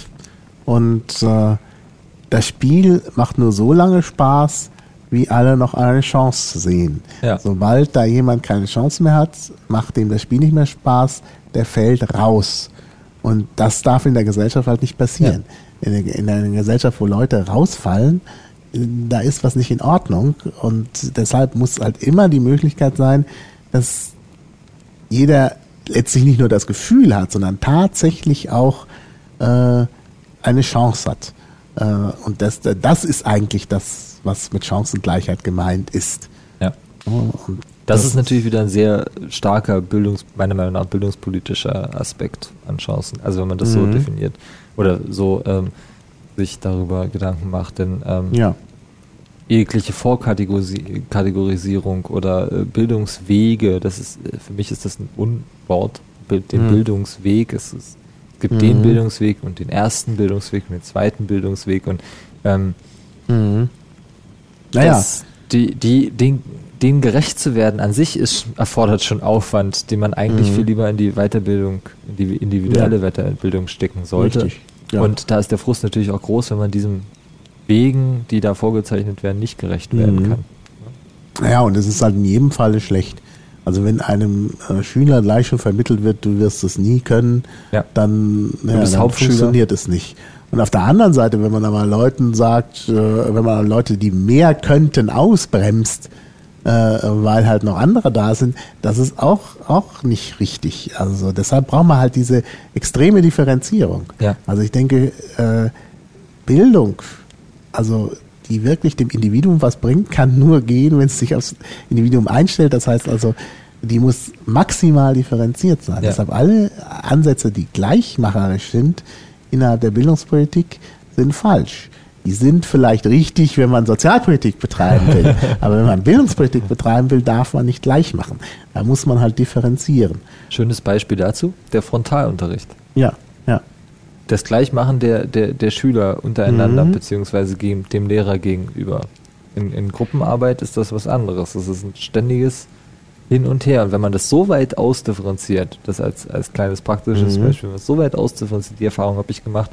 und das Spiel macht nur so lange Spaß, wie alle noch eine Chance sehen. Ja. Sobald da jemand keine Chance mehr hat, macht dem das Spiel nicht mehr Spaß, der fällt raus. Und das darf in der Gesellschaft halt nicht passieren. In, der, in einer Gesellschaft, wo Leute rausfallen, da ist was nicht in Ordnung. Und deshalb muss halt immer die Möglichkeit sein, dass jeder letztlich nicht nur das Gefühl hat, sondern tatsächlich auch äh, eine Chance hat. Äh, und das, das ist eigentlich das, was mit Chancengleichheit gemeint ist. Ja. Und Das, ist natürlich wieder ein sehr starker Bildungs, meiner Meinung nach bildungspolitischer Aspekt an Chancen. Also wenn man das so Mhm. definiert oder so ähm, sich darüber Gedanken macht, denn ähm, ja. jegliche Vorkategorisierung oder äh, Bildungswege, das ist äh, für mich ist das ein Unwort. Den Mhm. Bildungsweg, es, ist, es gibt Mhm. den Bildungsweg und den ersten Bildungsweg und den zweiten Bildungsweg und ähm, Mhm. Naja, das, die, die, den, denen gerecht zu werden an sich ist, erfordert schon Aufwand, den man eigentlich Mhm. viel lieber in die Weiterbildung, in die individuelle Weiterbildung stecken sollte. Richtig, ja. Und da ist der Frust natürlich auch groß, wenn man diesen Wegen, die da vorgezeichnet werden, nicht gerecht werden Mhm. kann. Ja, und es ist halt in jedem Falle schlecht. Also wenn einem äh, Schüler gleich schon vermittelt wird, du wirst es nie können, Ja. dann, ja, dann funktioniert es nicht. Und auf der anderen Seite, wenn man aber Leuten sagt, äh, wenn man Leute, die mehr könnten, ausbremst, äh, weil halt noch andere da sind, das ist auch, auch nicht richtig. Also deshalb braucht man halt diese extreme Differenzierung. Ja. Also ich denke, äh, Bildung, also die wirklich dem Individuum was bringt, kann nur gehen, wenn es sich aufs Individuum einstellt. Das heißt also, die muss maximal differenziert sein. Ja. Deshalb alle Ansätze, die gleichmacherisch sind innerhalb der Bildungspolitik, sind falsch. Die sind vielleicht richtig, wenn man Sozialpolitik betreiben will. Aber wenn man Bildungspolitik betreiben will, darf man nicht gleich machen. Da muss man halt differenzieren. Schönes Beispiel dazu, der Frontalunterricht. Ja, ja. Das Gleichmachen der, der, der Schüler untereinander, Mhm. beziehungsweise gegen, dem Lehrer gegenüber. In, in Gruppenarbeit ist das was anderes. Das ist ein ständiges Hin und Her. Und wenn man das so weit ausdifferenziert, das als, als kleines praktisches Mhm. Beispiel, wenn man es so weit ausdifferenziert, die Erfahrung habe ich gemacht,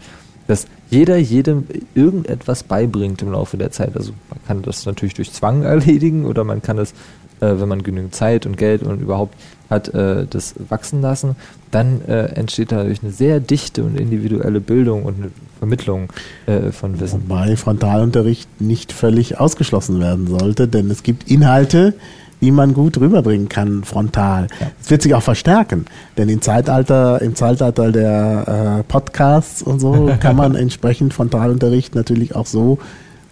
dass jeder jedem irgendetwas beibringt im Laufe der Zeit. Also man kann das natürlich durch Zwang erledigen oder man kann es, äh, wenn man genügend Zeit und Geld und überhaupt hat, äh, das wachsen lassen. Dann äh, entsteht dadurch eine sehr dichte und individuelle Bildung und eine Vermittlung äh, von Wissen. Wobei Frontalunterricht nicht völlig ausgeschlossen werden sollte, denn es gibt Inhalte, die man gut rüberbringen kann, frontal. Es wird sich auch verstärken, denn im Zeitalter, im Zeitalter der äh, Podcasts und so kann man entsprechend Frontalunterricht natürlich auch so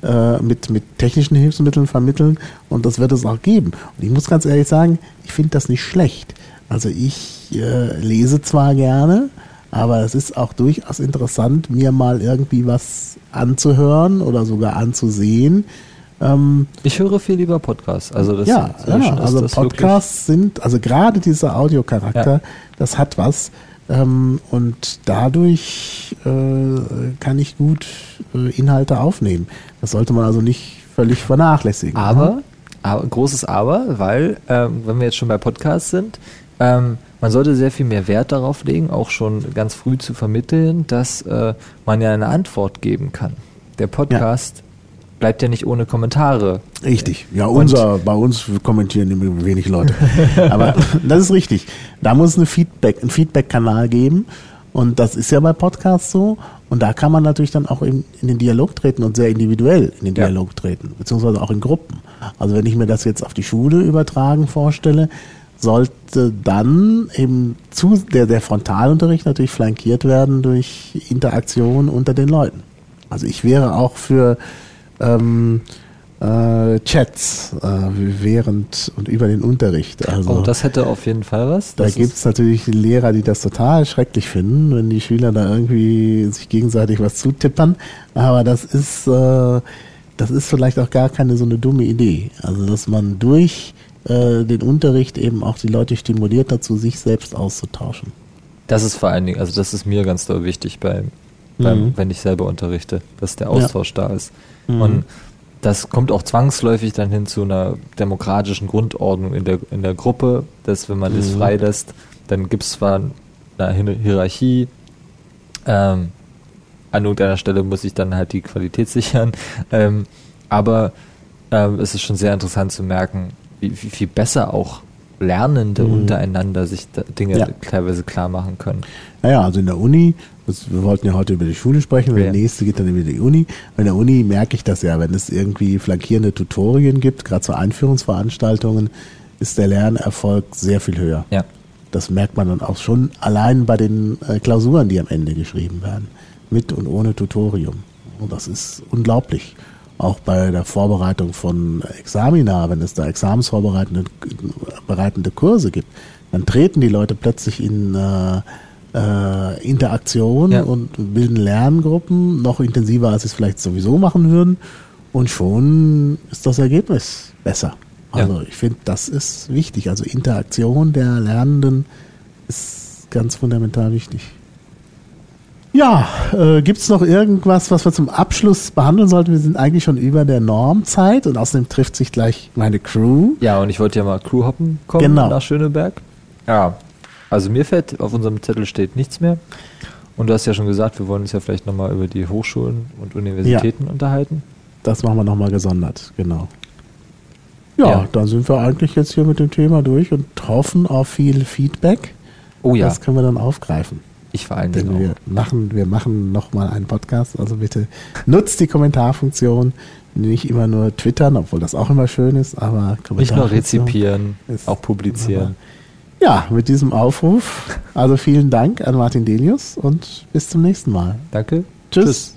äh, mit, mit technischen Hilfsmitteln vermitteln und das wird es auch geben. Und ich muss ganz ehrlich sagen, ich finde das nicht schlecht. Also ich äh, lese zwar gerne, aber es ist auch durchaus interessant, mir mal irgendwie was anzuhören oder sogar anzusehen. Ähm, Ich höre viel lieber Podcasts. Also das ja, ist ja schon- ist also Podcasts sind, also gerade dieser Audiocharakter, Ja. das hat was. Ähm, und dadurch äh, kann ich gut äh, Inhalte aufnehmen. Das sollte man also nicht völlig vernachlässigen. Aber, aber großes Aber, weil, ähm, wenn wir jetzt schon bei Podcasts sind, ähm, man sollte sehr viel mehr Wert darauf legen, auch schon ganz früh zu vermitteln, dass äh, man ja eine Antwort geben kann. Der Podcast bleibt ja nicht ohne Kommentare. Richtig. Ja, Und- unser, bei uns kommentieren wenig Leute. Aber das ist richtig. Da muss es eine Feedback, einen Feedback-Kanal geben. Und das ist ja bei Podcasts so. Und da kann man natürlich dann auch in, in den Dialog treten und sehr individuell in den Ja. Dialog treten, beziehungsweise auch in Gruppen. Also wenn ich mir das jetzt auf die Schule übertragen vorstelle, sollte dann eben zu der, der Frontalunterricht natürlich flankiert werden durch Interaktion unter den Leuten. Also ich wäre auch für ähm, äh, Chats äh, während und über den Unterricht. Also Und das hätte auf jeden Fall was. da Das gibt es natürlich Lehrer, die das total schrecklich finden, wenn die Schüler da irgendwie sich gegenseitig was zutippern. Aber das ist, äh, das ist vielleicht auch gar keine so eine dumme Idee. Also dass man durch äh, den Unterricht eben auch die Leute stimuliert dazu, sich selbst auszutauschen. Das ist vor allen Dingen, also das ist mir ganz doll wichtig beim, beim Mhm. wenn ich selber unterrichte, dass der Austausch da ist. Mhm. Und das kommt auch zwangsläufig dann hin zu einer demokratischen Grundordnung in der, in der Gruppe, dass wenn man das Mhm. freilässt, dann gibt es zwar eine Hier- Hierarchie, ähm, an irgendeiner Stelle muss ich dann halt die Qualität sichern. Ähm, aber ähm, es ist schon sehr interessant zu merken, wie, wie viel besser auch Lernende Mhm. untereinander sich Dinge Ja. teilweise klar machen können. Naja, also in der Uni, das, wir wollten ja heute über die Schule sprechen, Ja. der nächste geht dann über die Uni. In der Uni merke ich das ja, wenn es irgendwie flankierende Tutorien gibt, gerade so Einführungsveranstaltungen, ist der Lernerfolg sehr viel höher. Ja. Das merkt man dann auch schon allein bei den äh, Klausuren, die am Ende geschrieben werden. Mit und ohne Tutorium. Und das ist unglaublich. Auch bei der Vorbereitung von Examina, wenn es da examensvorbereitende bereitende Kurse gibt, dann treten die Leute plötzlich in äh, äh, Interaktion Ja. und bilden Lerngruppen noch intensiver, als sie es vielleicht sowieso machen würden. Und schon ist das Ergebnis besser. Ja. Also ich finde, das ist wichtig. Also Interaktion der Lernenden ist ganz fundamental wichtig. Ja, äh, gibt es noch irgendwas, was wir zum Abschluss behandeln sollten? Wir sind eigentlich schon über der Normzeit und außerdem trifft sich gleich meine Crew. Ja, und ich wollte ja mal Crew hoppen kommen Genau. nach Schöneberg. Ja, also mir fällt, auf unserem Zettel steht nichts mehr. Und du hast ja schon gesagt, wir wollen uns ja vielleicht nochmal über die Hochschulen und Universitäten unterhalten. Das machen wir nochmal gesondert, genau. Ja, Ja. dann sind wir eigentlich jetzt hier mit dem Thema durch und hoffen auf viel Feedback. Oh ja, Das können wir dann aufgreifen. Ich vor allen Dingen Denn wir auch. machen, wir machen nochmal einen Podcast, also bitte nutzt die Kommentarfunktion. Nicht immer nur twittern, obwohl das auch immer schön ist, aber Nicht nur rezipieren, auch publizieren. Ja, mit diesem Aufruf, also vielen Dank an Martin Delius und bis zum nächsten Mal. Danke. Tschüss.